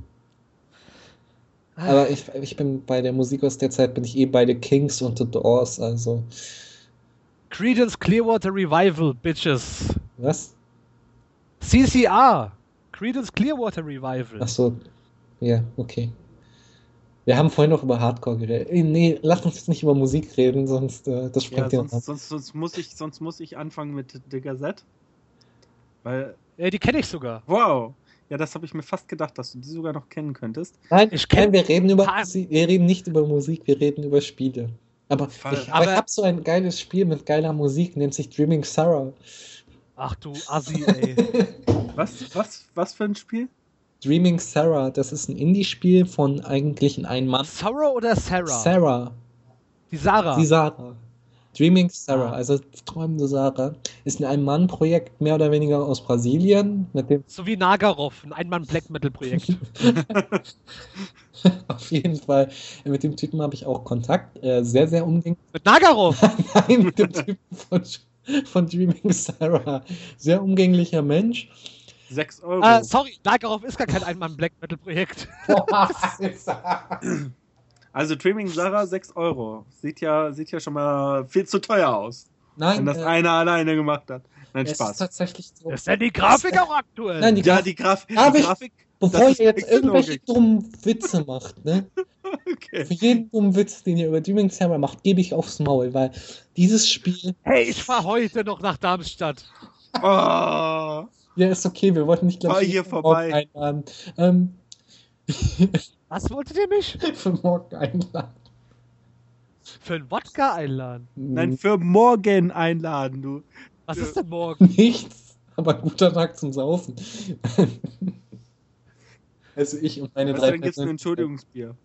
Aber ich, ich bin bei der Musik aus der Zeit bin ich eh bei The Kings und The Doors, also Credence Clearwater Revival, Bitches. Was? CCR. Creedence Clearwater Revival. Ach so. Ja, okay. Wir haben vorhin noch über Hardcore geredet. Äh, Nee, lass uns jetzt nicht über Musik reden, sonst äh, das springt ja, sonst, sonst, sonst, muss ich, sonst muss ich anfangen mit der Gazette. Weil, Ja, die kenne ich sogar. wow. Ja, das habe ich mir fast gedacht, dass du die sogar noch kennen könntest. Nein, Ich kenn- nein, wir reden über Musik, wir reden nicht über Musik, wir reden über Spiele. Aber Fall. ich, Aber- ich habe so ein geiles Spiel mit geiler Musik, nennt sich Dreaming Sarah. Ach du Assi, ey. Was, was, was für ein Spiel? Dreaming Sarah, das ist ein Indie-Spiel von eigentlich einem Ein-Mann. Sorrow oder Sarah? Sarah, Die Sarah. die Sarah. Dreaming Sarah, Ah. also träumende Sarah, ist ein Ein-Mann-Projekt mehr oder weniger aus Brasilien, mit dem So wie Nagarov, ein Einmann-Black-Metal-Projekt. auf jeden Fall, mit dem Typen habe ich auch Kontakt, äh, sehr, sehr umgänglich. Mit Nagarov! Nein, mit dem Typen von, von Dreaming Sarah. Sehr umgänglicher Mensch. 6 Euro. äh, sorry, Nagarov ist gar kein Einmann-Black-Metal-Projekt. Also Dreaming Sarah 6 Euro. Sieht ja, sieht ja schon mal viel zu teuer aus, Nein, wenn das äh, einer alleine gemacht hat. Nein, es ist Spaß. tatsächlich so. Ist denn die Grafik auch aktuell? Nein, die Ja, Graf- die, Graf die Grafik. Bevor ihr jetzt irgendwelche dummen Witze macht, ne? Okay. Für jeden dummen Witz, den ihr über Dreaming Sarah macht, gebe ich aufs Maul, weil dieses Spiel, Hey, ich fahr heute noch nach Darmstadt. Oh, ja, ist okay, wir wollten nicht Fahr gleich hier für vorbei. morgen einladen. Ähm, Was wolltet ihr mich? für morgen einladen. Für einen Wodka einladen? nein, für morgen einladen, du. Was ist denn morgen? Nichts, aber guter Tag zum Saufen. also ich und meine Was drei denn gibt's ein Entschuldigungsbier?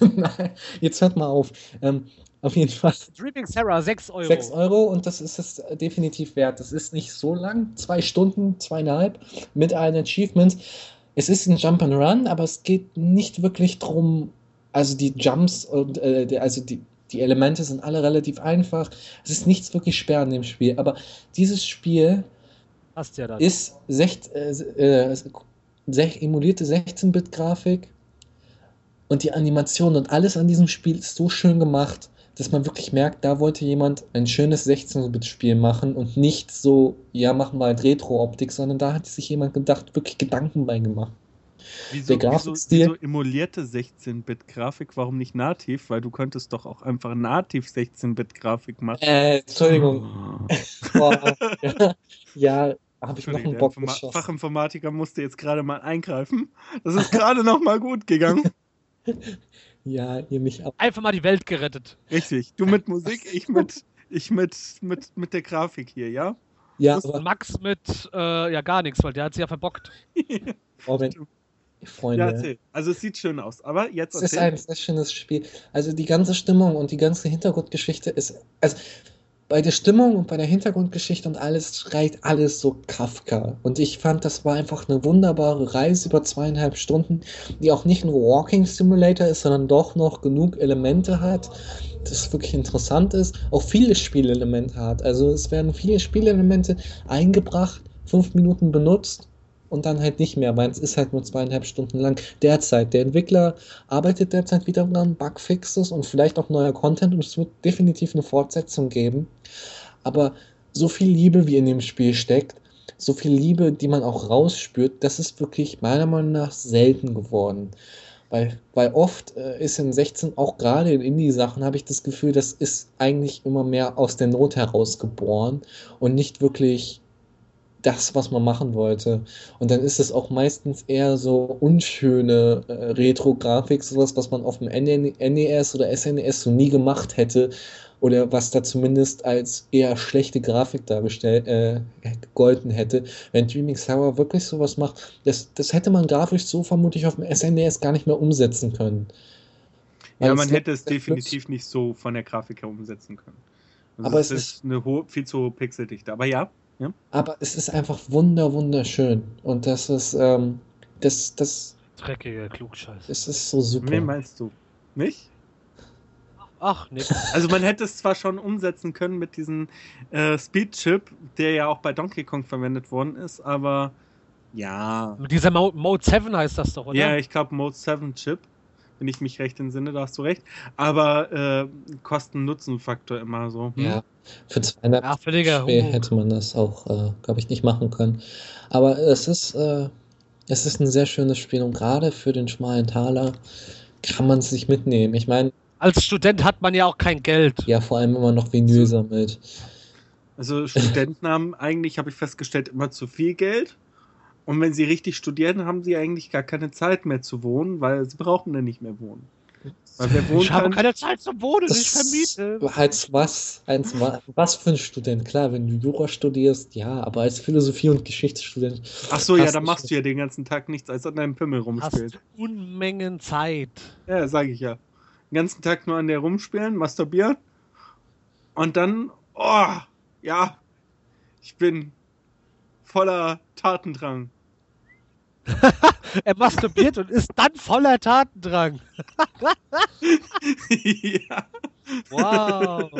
Nein, jetzt hört mal auf. Ähm, auf jeden Fall Dreaming Sarah, 6 Euro. 6 Euro und das ist es definitiv wert. Das ist nicht so lang, zwei Stunden, zweieinhalb mit allen Achievements. Es ist ein Jump and Run, aber es geht nicht wirklich drum. Also die Jumps und äh, die, also die, die Elemente sind alle relativ einfach. Es ist nichts wirklich schwer an dem Spiel. Aber dieses Spiel Hast ja dann. ist sech, äh, äh, emulierte 16-Bit-Grafik und die Animation und alles an diesem Spiel ist so schön gemacht, dass man wirklich merkt, da wollte jemand ein schönes 16-Bit-Spiel machen und nicht so, ja, machen wir halt Retro-Optik, sondern da hat sich jemand gedacht, wirklich Gedanken bei gemacht. Wieso, Der wieso, Grafikstil- wieso emulierte 16-Bit-Grafik? Warum nicht nativ? Weil du könntest doch auch einfach nativ 16-Bit-Grafik machen. Äh, Entschuldigung. Boah, ja, ja habe ich noch einen der Bock Informa geschossen. Fachinformatiker musste jetzt gerade mal eingreifen. Das ist gerade noch mal gut gegangen. Ja, ihr mich ab. Einfach mal die Welt gerettet. Richtig. Du mit Musik, ich mit, ich mit, mit, mit der Grafik hier, ja? Ja, aber Max mit, äh, ja, gar nichts, weil der hat sie ja verbockt. oh, wenn, Freunde. Ja, erzähl. Also es sieht schön aus. Aber jetzt Es ist ein sehr schönes Spiel. Also die ganze Stimmung und die ganze Hintergrundgeschichte ist. Also bei der Stimmung und bei der Hintergrundgeschichte und alles schreit alles so Kafka. Und ich fand, das war einfach eine wunderbare Reise über zweieinhalb Stunden, die auch nicht nur Walking Simulator ist, sondern doch noch genug Elemente hat, das wirklich interessant ist. Auch viele Spielelemente hat. Also es werden viele Spielelemente eingebracht, fünf Minuten benutzt und dann halt nicht mehr, weil es ist halt nur zweieinhalb Stunden lang. Derzeit, der Entwickler arbeitet derzeit wieder dran, Bugfixes und vielleicht auch neuer Content und es wird definitiv eine Fortsetzung geben. Aber so viel Liebe, wie in dem Spiel steckt, so viel Liebe, die man auch rausspürt, das ist wirklich meiner Meinung nach selten geworden. Weil, weil oft äh, ist in 16, auch gerade in Indie-Sachen, habe ich das Gefühl, das ist eigentlich immer mehr aus der Not heraus geboren und nicht wirklich das, was man machen wollte. Und dann ist es auch meistens eher so unschöne äh, Retro-Grafik, sowas, was man auf dem NES oder SNES so nie gemacht hätte. Oder was da zumindest als eher schlechte Grafik dargestellt, äh, gegolten hätte. Wenn Dreaming Sarah wirklich sowas macht, das, das hätte man grafisch so vermutlich auf dem SNES gar nicht mehr umsetzen können. Ja, Weil man es- hätte es definitiv nicht so von der Grafik her umsetzen können. Also Aber es es ist eine hohe, viel zu hohe Pixeldichte. Aber ja, Aber es ist einfach wunder, wunderschön. Und das ist, ähm, das, das, Dreckige Klugscheiße. das ist so super. wen meinst du? Nicht? Ach, nix. Also man hätte es zwar schon umsetzen können mit diesem äh, Speed-Chip, der ja auch bei Donkey Kong verwendet worden ist, aber ja. Mit dieser Mo Mode 7 heißt das doch, oder? Ja, ich glaube Mode 7 Chip. wenn ich mich recht entsinne, da hast du recht. Aber äh, Kosten-Nutzen-Faktor immer so. Hm? Ja, für 200 Ja, völliger schwer Humbug. hätte man das auch, äh, glaube ich, nicht machen können. Aber es ist, äh, es ist ein sehr schönes Spiel und gerade für den schmalen Taler kann man es sich mitnehmen. Ich meine, Als Student hat man ja auch kein Geld. ja, vor allem immer noch Vinyl sammelt. Also Studenten haben eigentlich, habe ich festgestellt, immer zu viel Geld. Und wenn sie richtig studieren, haben sie eigentlich gar keine Zeit mehr zu wohnen, weil sie brauchen dann nicht mehr wohnen. Ich habe keine Zeit zum Wohnen, ich vermiete. als was, als wa- was für ein Student? Klar, wenn du Jura studierst, ja, aber als Philosophie- und Geschichtsstudent. Ach so, ja, hast da du machst du ja den ganzen Tag nichts, als an deinem Pimmel Hast rumspielst. Unmengen Zeit. Ja, sage ich ja. Den ganzen Tag nur an der rumspielen, masturbieren. Und dann, oh, ja, ich bin voller Tatendrang. Er masturbiert und ist dann voller Tatendrang. ja. Wow.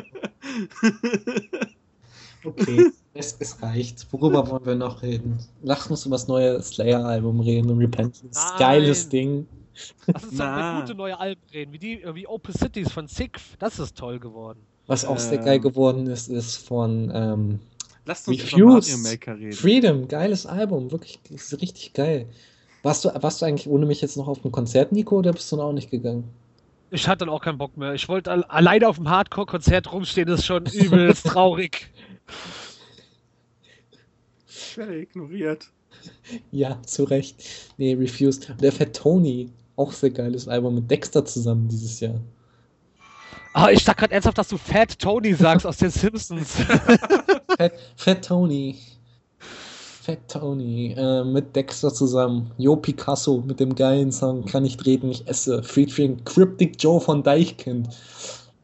Okay, es, es reicht. Worüber wollen wir noch reden? Lass uns über das neue Slayer-Album reden, Repentance. Nein. Geiles Ding. Lass uns über gute neue Alben reden, wie, die, wie Open Cities von Sixth. Das ist toll geworden. Was auch sehr Ähm. geil geworden ist, ist von ähm, Lasst uns Refused. über Mario Maker reden. Freedom. Geiles Album, wirklich ist richtig geil. Warst du, warst du eigentlich ohne mich jetzt noch auf dem Konzert, Nico, oder bist du noch auch nicht gegangen? Ich hatte dann auch keinen Bock mehr. Ich wollte al alleine auf dem Hardcore-Konzert rumstehen, ist schon übelst traurig. Ich werde ignoriert. Ja, zu Recht. Nee, Refused. Der Fat Tony, auch sehr geiles Album mit Dexter zusammen dieses Jahr. Ah, ich dachte gerade ernsthaft, dass du Fat Tony sagst aus den Simpsons. Fat, Fat Tony. Fat Tony äh, mit Dexter zusammen. Jo Picasso mit dem geilen Song Kann ich treten, ich esse. Featuring Cryptic Joe von Deichkind.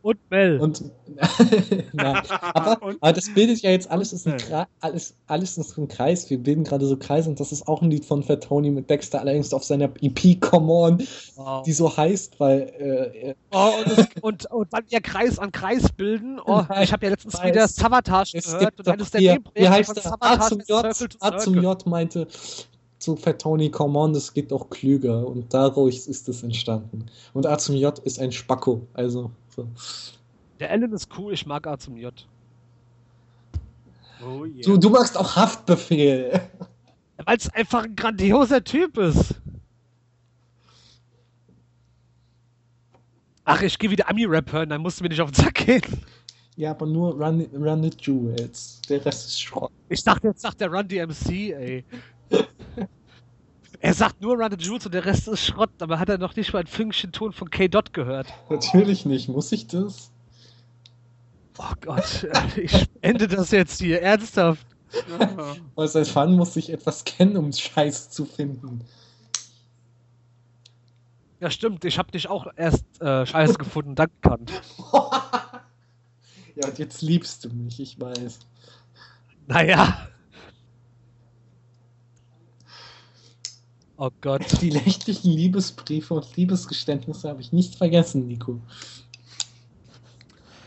Und Mel. Und Nein, aber, Und- aber das bildet ja jetzt alles ist ein. Kreis, alles, alles ist ein Kreis. Wir bilden gerade so Kreise und das ist auch ein Lied von Fat Tony mit Dexter, allerdings auf seiner EP Come On, wow. die so heißt, weil äh, Oh, und, es, und, und dann ihr Kreis an Kreis bilden. Oh, Nein, ich habe ja letztens weiß. wieder Savatage gehört und eines der hier, wie heißt von der? A zum ist J, A zum. J meinte zu Fat Tony Come On, das geht auch klüger und daraus ist es entstanden. Und A zum J ist ein Spacko, also so. Der Ellen ist cool, ich mag A zum J. Oh yeah. Du, du magst auch Haftbefehl. Weil es einfach ein grandioser Typ ist. Ach, ich gehe wieder Ami-Rap hören, dann musst du mir nicht auf den Sack gehen. Ja, aber nur Run, Run It Jewels. Der Rest ist Schrott. Ich dachte, jetzt sagt der Run DMC, ey. Er sagt nur Run the Jewels und der Rest ist Schrott, aber hat er noch nicht mal ein Fünkchen Ton von K-Dot gehört. Natürlich nicht. Muss ich das? Oh Gott, ich ende das jetzt hier, ernsthaft. Weil seit wann muss ich etwas kennen, um Scheiß zu finden? Ja, stimmt, ich habe dich auch erst äh, scheiße gefunden, dann gekannt. ja, und jetzt liebst du mich, ich weiß. Naja. Oh Gott. Die nächtlichen Liebesbriefe und Liebesgeständnisse habe ich nicht vergessen, Nico.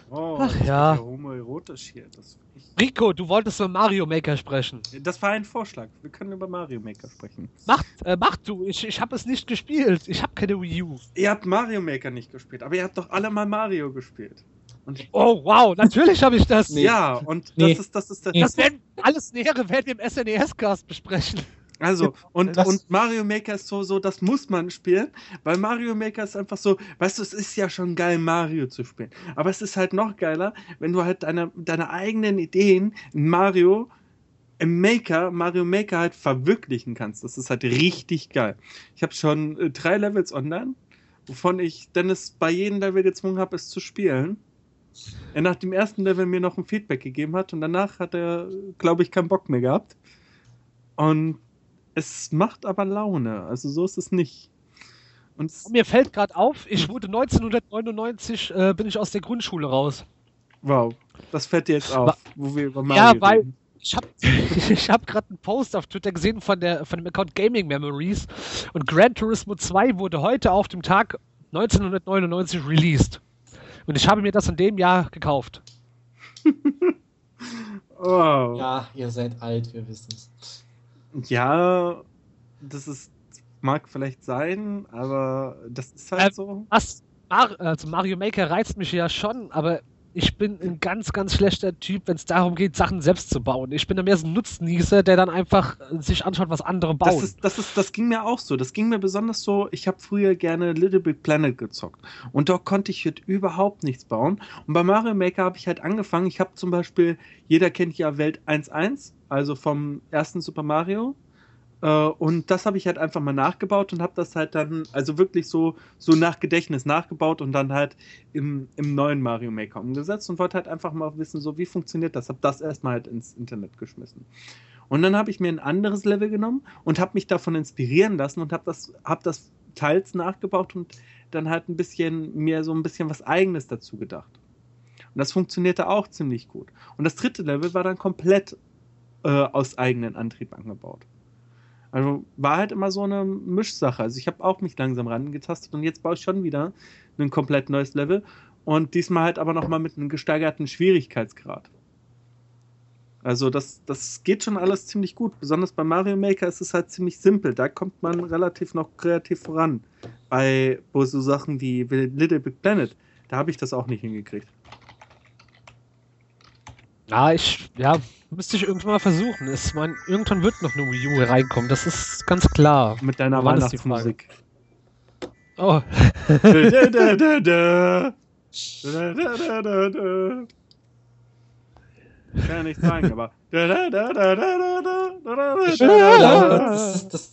Oh, Ach das ja. wird homoerotisch hier. Das, ich, Rico, du wolltest über Mario Maker sprechen. das war ein Vorschlag. Wir können über Mario Maker sprechen. Mach, äh, mach du, ich, ich habe es nicht gespielt. Ich habe keine Wii U. Ihr habt Mario Maker nicht gespielt, aber ihr habt doch alle mal Mario gespielt. Und Oh, wow, natürlich habe ich das. Nee. ja, und Nee. das ist das ist das. Nee. Das werden, alles Nähere werden wir im SNES-Cast besprechen. Also, und, Das- und Mario Maker ist so, so, das muss man spielen, weil Mario Maker ist einfach so, weißt du, es ist ja schon geil, Mario zu spielen. Aber es ist halt noch geiler, wenn du halt deine, deine eigenen Ideen in Mario, im Maker, Mario Maker halt verwirklichen kannst. Das ist halt richtig geil. Ich habe schon äh, drei Levels online, wovon ich Dennis bei jedem Level gezwungen habe, es zu spielen. Er nach dem ersten Level mir noch ein Feedback gegeben hat und danach hat er, glaube ich, keinen Bock mehr gehabt. Und es macht aber Laune. Also so ist es nicht. Und Mir fällt gerade auf, ich wurde 1999, äh, bin ich aus der Grundschule raus. wow, das fällt dir jetzt auf, Wa- wo wir über Ja, Mario weil- reden. Ich habe ich hab gerade einen Post auf Twitter gesehen von, der, von dem Account Gaming Memories und Gran Turismo 2 wurde heute auf dem Tag 1999 released. Und ich habe mir das in dem Jahr gekauft. Oh. Ja, ihr seid alt, wir wissen es. Ja, das ist mag vielleicht sein, aber das ist halt Ähm, so. Was? Mar also Mario Maker reizt mich ja schon, aber ich bin ein ganz, ganz schlechter Typ, wenn es darum geht, Sachen selbst zu bauen. Ich bin da mehr so ein Nutznießer, der dann einfach sich anschaut, was andere bauen. Das, ist, das, ist, das ging mir auch so. Das ging mir besonders so. Ich habe früher gerne Little Big Planet gezockt. Und dort konnte ich halt überhaupt nichts bauen. Und bei Mario Maker habe ich halt angefangen. Ich habe zum Beispiel, jeder kennt ja Welt 1.1, also vom ersten Super Mario. Äh, und das habe ich halt einfach mal nachgebaut und habe das halt dann, also wirklich so, so nach Gedächtnis nachgebaut und dann halt im, im neuen Mario Maker umgesetzt und wollte halt einfach mal wissen, so wie funktioniert das. Habe das erstmal halt ins Internet geschmissen. Und dann habe ich mir ein anderes Level genommen und habe mich davon inspirieren lassen und habe das, hab das teils nachgebaut und dann halt ein bisschen mir so ein bisschen was Eigenes dazu gedacht. Und das funktionierte auch ziemlich gut. Und das dritte Level war dann komplett äh, aus eigenen Antrieb angebaut. Also war halt immer so eine Mischsache. Also ich habe auch mich langsam rangetastet und jetzt baue ich schon wieder ein komplett neues Level und diesmal halt aber nochmal mit einem gesteigerten Schwierigkeitsgrad. Also das, das geht schon alles ziemlich gut. Besonders bei Mario Maker ist es halt ziemlich simpel. Da kommt man relativ noch kreativ voran. Bei so Sachen wie Little Big Planet, da habe ich das auch nicht hingekriegt. Ja, ich, ja, müsste ich irgendwann mal versuchen. Ich mein, irgendwann wird noch eine Wii U reinkommen, das ist ganz klar. Mit deiner Wann Weihnachtsmusik. Oh, da, da, da. Kann ja nicht sagen, aber. Das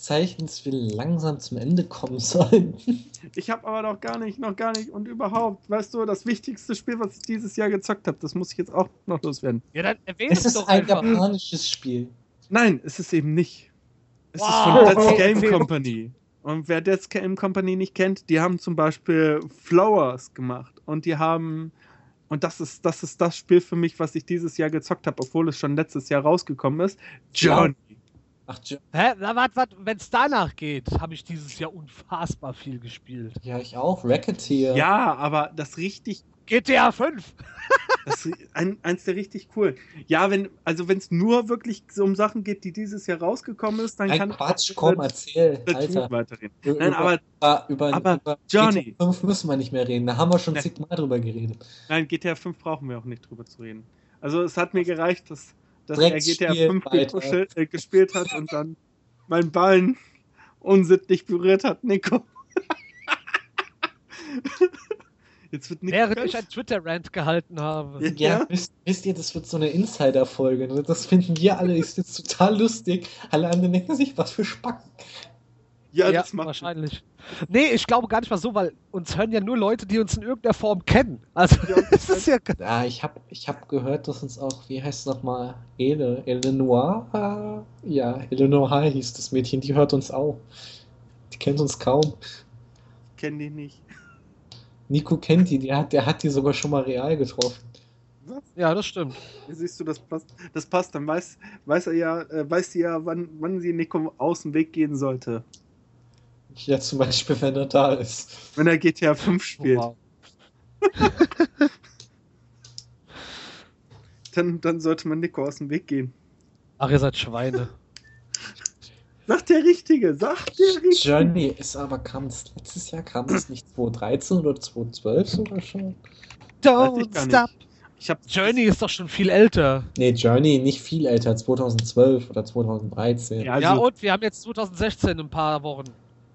Zeichen, dass wir langsam zum Ende kommen sollen. Ich habe aber noch gar nicht, noch gar nicht und überhaupt, weißt du, das wichtigste Spiel, was ich dieses Jahr gezockt habe, das muss ich jetzt auch noch loswerden. Ja, dann erwähne es ist doch ein einfach. japanisches Spiel. Nein, es ist eben nicht. Es wow. ist von Dead Game Company. Und wer Dead Game Company nicht kennt, die haben zum Beispiel Flowers gemacht und die haben und das ist, das ist das Spiel für mich, was ich dieses Jahr gezockt habe, obwohl es schon letztes Jahr rausgekommen ist. Journey. Ach, Jo- Hä? Na, warte, warte, wenn es danach geht, habe ich dieses Jahr unfassbar viel gespielt. ja, ich auch. Racketeer. Ja, aber das richtig GTA 5. Das ist ein, eins der richtig cool. Ja, wenn, also wenn es nur wirklich so um Sachen geht, die dieses Jahr rausgekommen ist, dann Ein kann Quatsch, komm, erzähl. ich Alter. weiterreden. Über, Nein, aber über, über, aber über Johnny. GTA 5 müssen wir nicht mehr reden. Da haben wir schon zigmal drüber geredet. nein, GTA 5 brauchen wir auch nicht drüber zu reden. Also es hat mir gereicht, dass, dass er GTA 5 weiter. gekuschelt, äh, gespielt hat und dann mein Ballen unsittlich berührt hat, Nico. Jetzt wird Nico Während ich ein Twitter-Rant gehalten habe. Ja. Ja, wisst, wisst ihr, das wird so eine Insider-Folge. ne? Das finden wir alle, ist jetzt total lustig. Alle anderen denken sich, was für Spacken. ja, Ja, das macht wahrscheinlich. Nee, ich glaube gar nicht mal so, weil uns hören ja nur Leute, die uns in irgendeiner Form kennen. Also, Ja, das ist ja. Ja, ich habe ich hab gehört, dass uns auch, wie heißt es nochmal, Ele, Eleanor? Ah, Ja, Eleanor hieß das Mädchen, die hört uns auch. Die kennt uns kaum. Kenn die nicht. Nico kennt die, der hat, der hat die sogar schon mal real getroffen. Ja, das stimmt. Siehst du, das passt. Das passt. Dann weiß, weiß er ja, äh, weiß sie ja, wann, wann sie Nico aus dem Weg gehen sollte. Ja, zum Beispiel, wenn er da ist. Wenn er GTA 5 spielt. Wow. Dann, dann sollte man Nico aus dem Weg gehen. Ach, ihr seid Schweine. Sagt der Richtige, sagt der Richtige. Journey ist aber, kam das letztes Jahr, kam das nicht 2013 oder 2012 sogar schon? Don't stop. Ich hab, Journey ist doch schon viel älter. Nee, Journey nicht viel älter, 2012 oder 2013. Ja, also, ja, und wir haben jetzt 2016 in ein paar Wochen.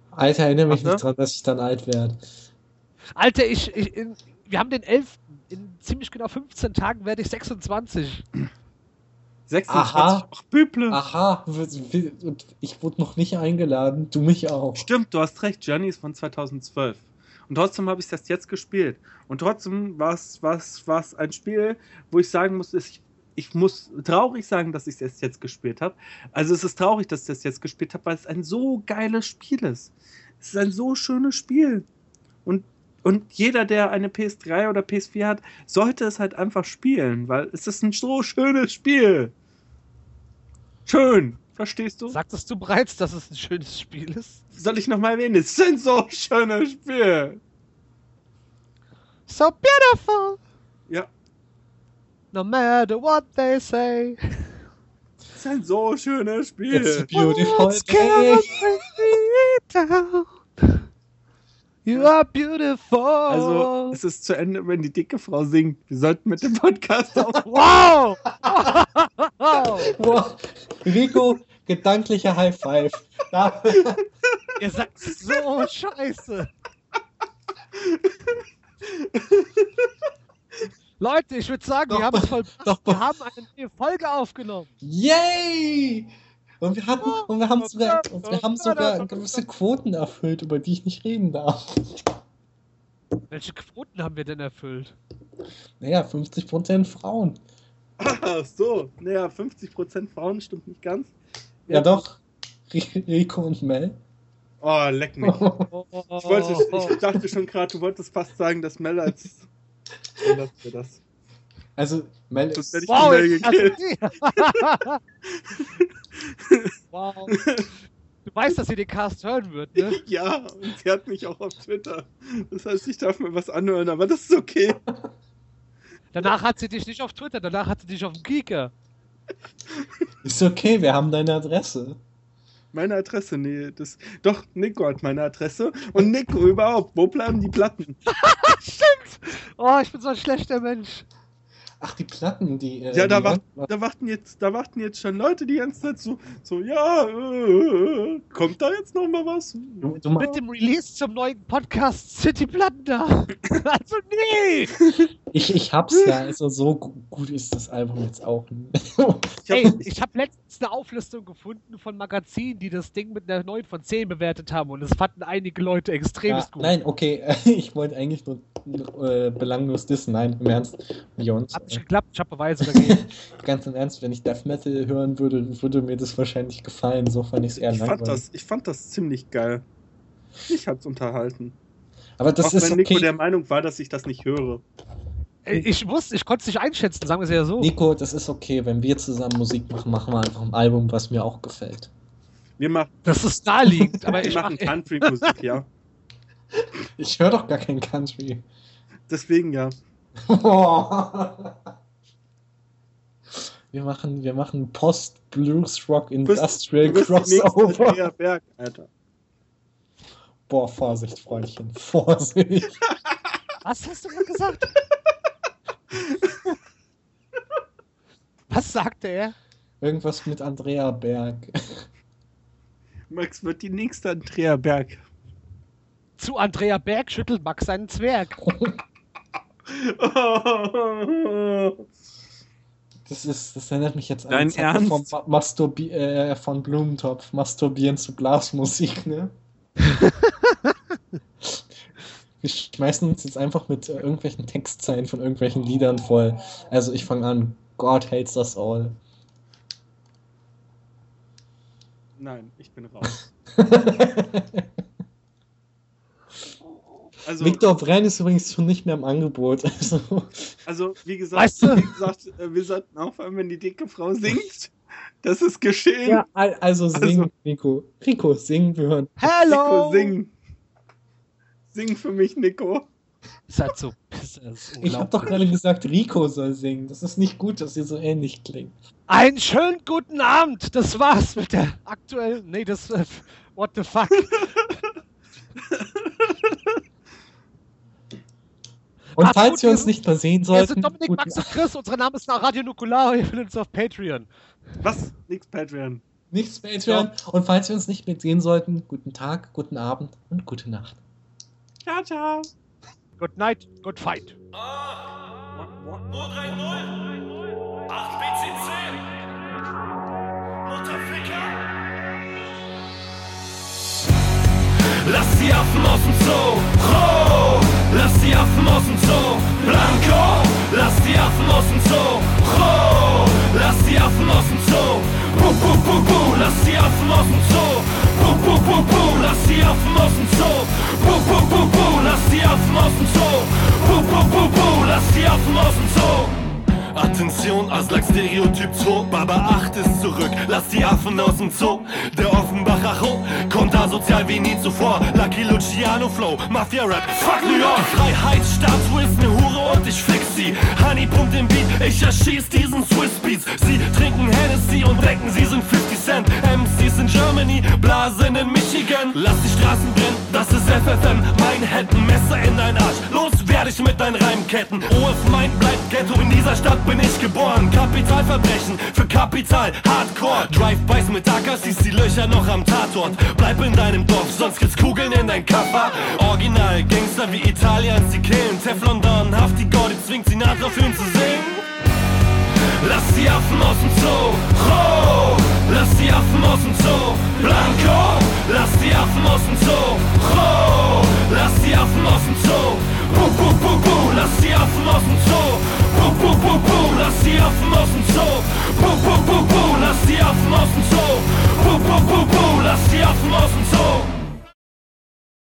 Alter, erinnere mich Warte. nicht dran, dass ich dann alt werde. Alter, ich, ich in, wir haben den 11. In ziemlich genau 15 Tagen werde ich 26. 26. Aha. Ach, Büble. Aha, und ich wurde noch nicht eingeladen, du mich auch. Stimmt, du hast recht. Journey ist von 2012. Und trotzdem habe ich das jetzt gespielt. Und trotzdem war es ein Spiel, wo ich sagen muss, ich, ich muss traurig sagen, dass ich es jetzt gespielt habe. Also es ist traurig, dass ich das jetzt gespielt habe, weil es ein so geiles Spiel ist. Es ist ein so schönes Spiel. Und, und jeder, der eine PS3 oder PS4 hat, sollte es halt einfach spielen, weil es ist ein so schönes Spiel. Schön. Verstehst du? Sagtest du bereits, dass es ein schönes Spiel ist? Soll ich nochmal erwähnen? Es ist ein so schönes Spiel. So beautiful, Ja, no matter what they say. es ist ein so schönes It's Spiel. beautiful Words day. You are beautiful. Also, es ist zu Ende, wenn die dicke Frau singt. Wir sollten mit dem Podcast auf. wow! Boah, Rico, gedanklicher High Five. Da, Ihr seid so scheiße. Leute, ich würde sagen, wir Doch, haben, es voll, doch, wir haben eine neue Folge aufgenommen. yay! Und wir, hatten, und wir haben sogar, und wir haben sogar gewisse Quoten erfüllt, über die ich nicht reden darf. Welche Quoten haben wir denn erfüllt? Naja, 50% Frauen. Ach so, naja, 50% Frauen stimmt nicht ganz. Ja, doch. Ri- Rico und Mel. Oh, leck mich. Ich, wollte, Oh. ich dachte schon gerade, du wolltest fast sagen, dass Mel als. Für das. Also, Mel ist. Wow, jetzt gekillt. wow. Du weißt, dass sie den Cast hören wird, ne? Ja, und sie hat mich auch auf Twitter. Das heißt, ich darf mir was anhören, aber das ist okay. Danach hat sie dich nicht auf Twitter, danach hat sie dich auf dem Kika. Ist okay, wir haben deine Adresse. Meine Adresse, nee, das. Doch, Nico hat meine Adresse. Und Nico überhaupt, wo bleiben die Platten? Oh, ich bin so ein schlechter Mensch. Ach, die Platten, die. Äh, Ja, da, die wacht, da, warten jetzt, da warten jetzt schon Leute die ganze Zeit so, so ja, äh, kommt da jetzt noch mal was? Du, du, Mit dem Release zum neuen Podcast City Platten da. Also nee. ich, ich hab's ja, also so gu- gut ist das Album jetzt auch nicht. Ich hab, Ey, ich habe letztens eine Auflistung gefunden von Magazinen, die das Ding mit einer 9 von 10 bewertet haben und es fanden einige Leute extrem ja, gut. nein, okay, ich wollte eigentlich nur äh, belanglos dissen. Nein, im Ernst, Beyond. Hat nicht geklappt, ich habe Beweise dagegen. Ganz im Ernst, wenn ich Death Metal hören würde, würde mir das wahrscheinlich gefallen. So fand ich es eher ich, fand langweilig. das, ich fand das ziemlich geil. Mich hat's unterhalten. Aber das Auch ist wenn Nico okay. der Meinung war, dass ich das nicht höre. Ich wusste, ich konnte es nicht einschätzen, sagen wir es ja so. Nico, das ist okay. Wenn wir zusammen Musik machen, machen wir einfach ein Album, was mir auch gefällt. Wir, mach, Das ist naheliegend, aber wir ich machen mache Country-Musik, ja. Ich höre doch gar kein Country. Deswegen ja. Wir machen, wir machen Post Blues Rock Du bist, Industrial du bist nächste Crossover. Andrea Berg, Alter. Boah, Vorsicht, Freundchen, Vorsicht. Was hast du gerade gesagt? Was sagte er? Irgendwas mit Andrea Berg. Max wird die nächste Andrea Berg. Zu Andrea Berg schüttelt Max seinen Zwerg. Das ist, das erinnert mich jetzt an Dein Ma- Masturbi äh, von Blumentopf. Masturbieren zu Blasmusik, ne? Wir schmeißen uns jetzt einfach mit äh, irgendwelchen Textzeilen von irgendwelchen Liedern voll. Also ich fange an. God hates us all. Nein, ich bin raus. Also, Victor Brenn ist übrigens schon nicht mehr im Angebot. Also, also wie gesagt, Weißt du? wie gesagt äh, wir sollten aufhören, wenn die dicke Frau singt. Das ist geschehen. ja, al- also sing, Also- Nico. Rico, sing, wir hören. Hello! Nico, sing. Sing für mich, Nico. Ist halt so das ist Ich habe doch gerade gesagt, Rico soll singen. Das ist nicht gut, dass ihr so ähnlich klingt. Einen schönen guten Abend. Das war's mit der aktuellen. Nee, das. Äh, what the fuck? Und falls wir wir uns nicht mehr sehen Wir sollten, sind Dominik, guten Max und Chris. Unsere Namen ist nach Radio Nukular. Ihr findet uns auf Patreon. Was? Nix Patreon. Nichts Patreon. Und falls wir uns nicht mehr sehen sollten, guten Tag, guten Abend und gute Nacht. Ciao, ciao. Good night, good fight. 030 8 BCC Mutterficker Lass die Affen aus dem Zoo Ho! Lass die Affen aus dem Zoo. Blanco Lass die Affen aus dem Zoo. Ho! Lass die Affen aus dem Zoo. Bu, bu, bu, bu Lass die Affen aus dem Zoo. Bu, bu, bu, bu Lass die Affen aus dem Zoo. Bu, bu, bu, bu Lass die Affen aus dem Zoo. Bu, bu, bu, bu Lass die Affen aus dem Zoo Attention, Aslak Stereotyp 2, Baba 8 ist zurück, lass die Affen aus dem Zoo. Der Offenbacher Ho, kommt asozial wie nie zuvor. Lucky Luciano Flow, Mafia Rap, fuck New York. Freiheitsstatue ist ne Hure und ich fix sie. Honey pumpt den Beat, ich erschieß diesen Swiss Beats. Sie trinken Hennessy und denken, sie sind 50 Cent. MCs in Germany, Blasen in Michigan. Lass die Straßen brennen, das ist FFM. Mein Manhattan, Messer in dein Arsch. Los werde ich mit deinen Reimketten. OF mein bleibt Ghetto, in dieser Stadt bin ich geboren. Kapitalverbrechen für Kapital, Hardcore. Drive-Bys mit Ackers, siehst die Löcher noch am Tatort. Bleib in deinem Dorf, sonst gibt's Kugeln in dein Kaffer. Original, Gangster wie Italians, die killen. Teflon Don, Hafti Gordy zwingt sie nach auf ihn zu singen. Lass die Affen aus dem Zoo, ho! Lass die Affen aus dem Zoo, Blanco! Lass die Affen aus dem Zoo, ho! Lass die Affen aus dem Zoo, bu bu bu bu! Lass die Affen aus dem Zoo, bu bu! Lass die Affen aus dem Zoo, bu bu bu! Lass die Affen aus dem Zoo, bu! Lass die Affen aus dem Zoo!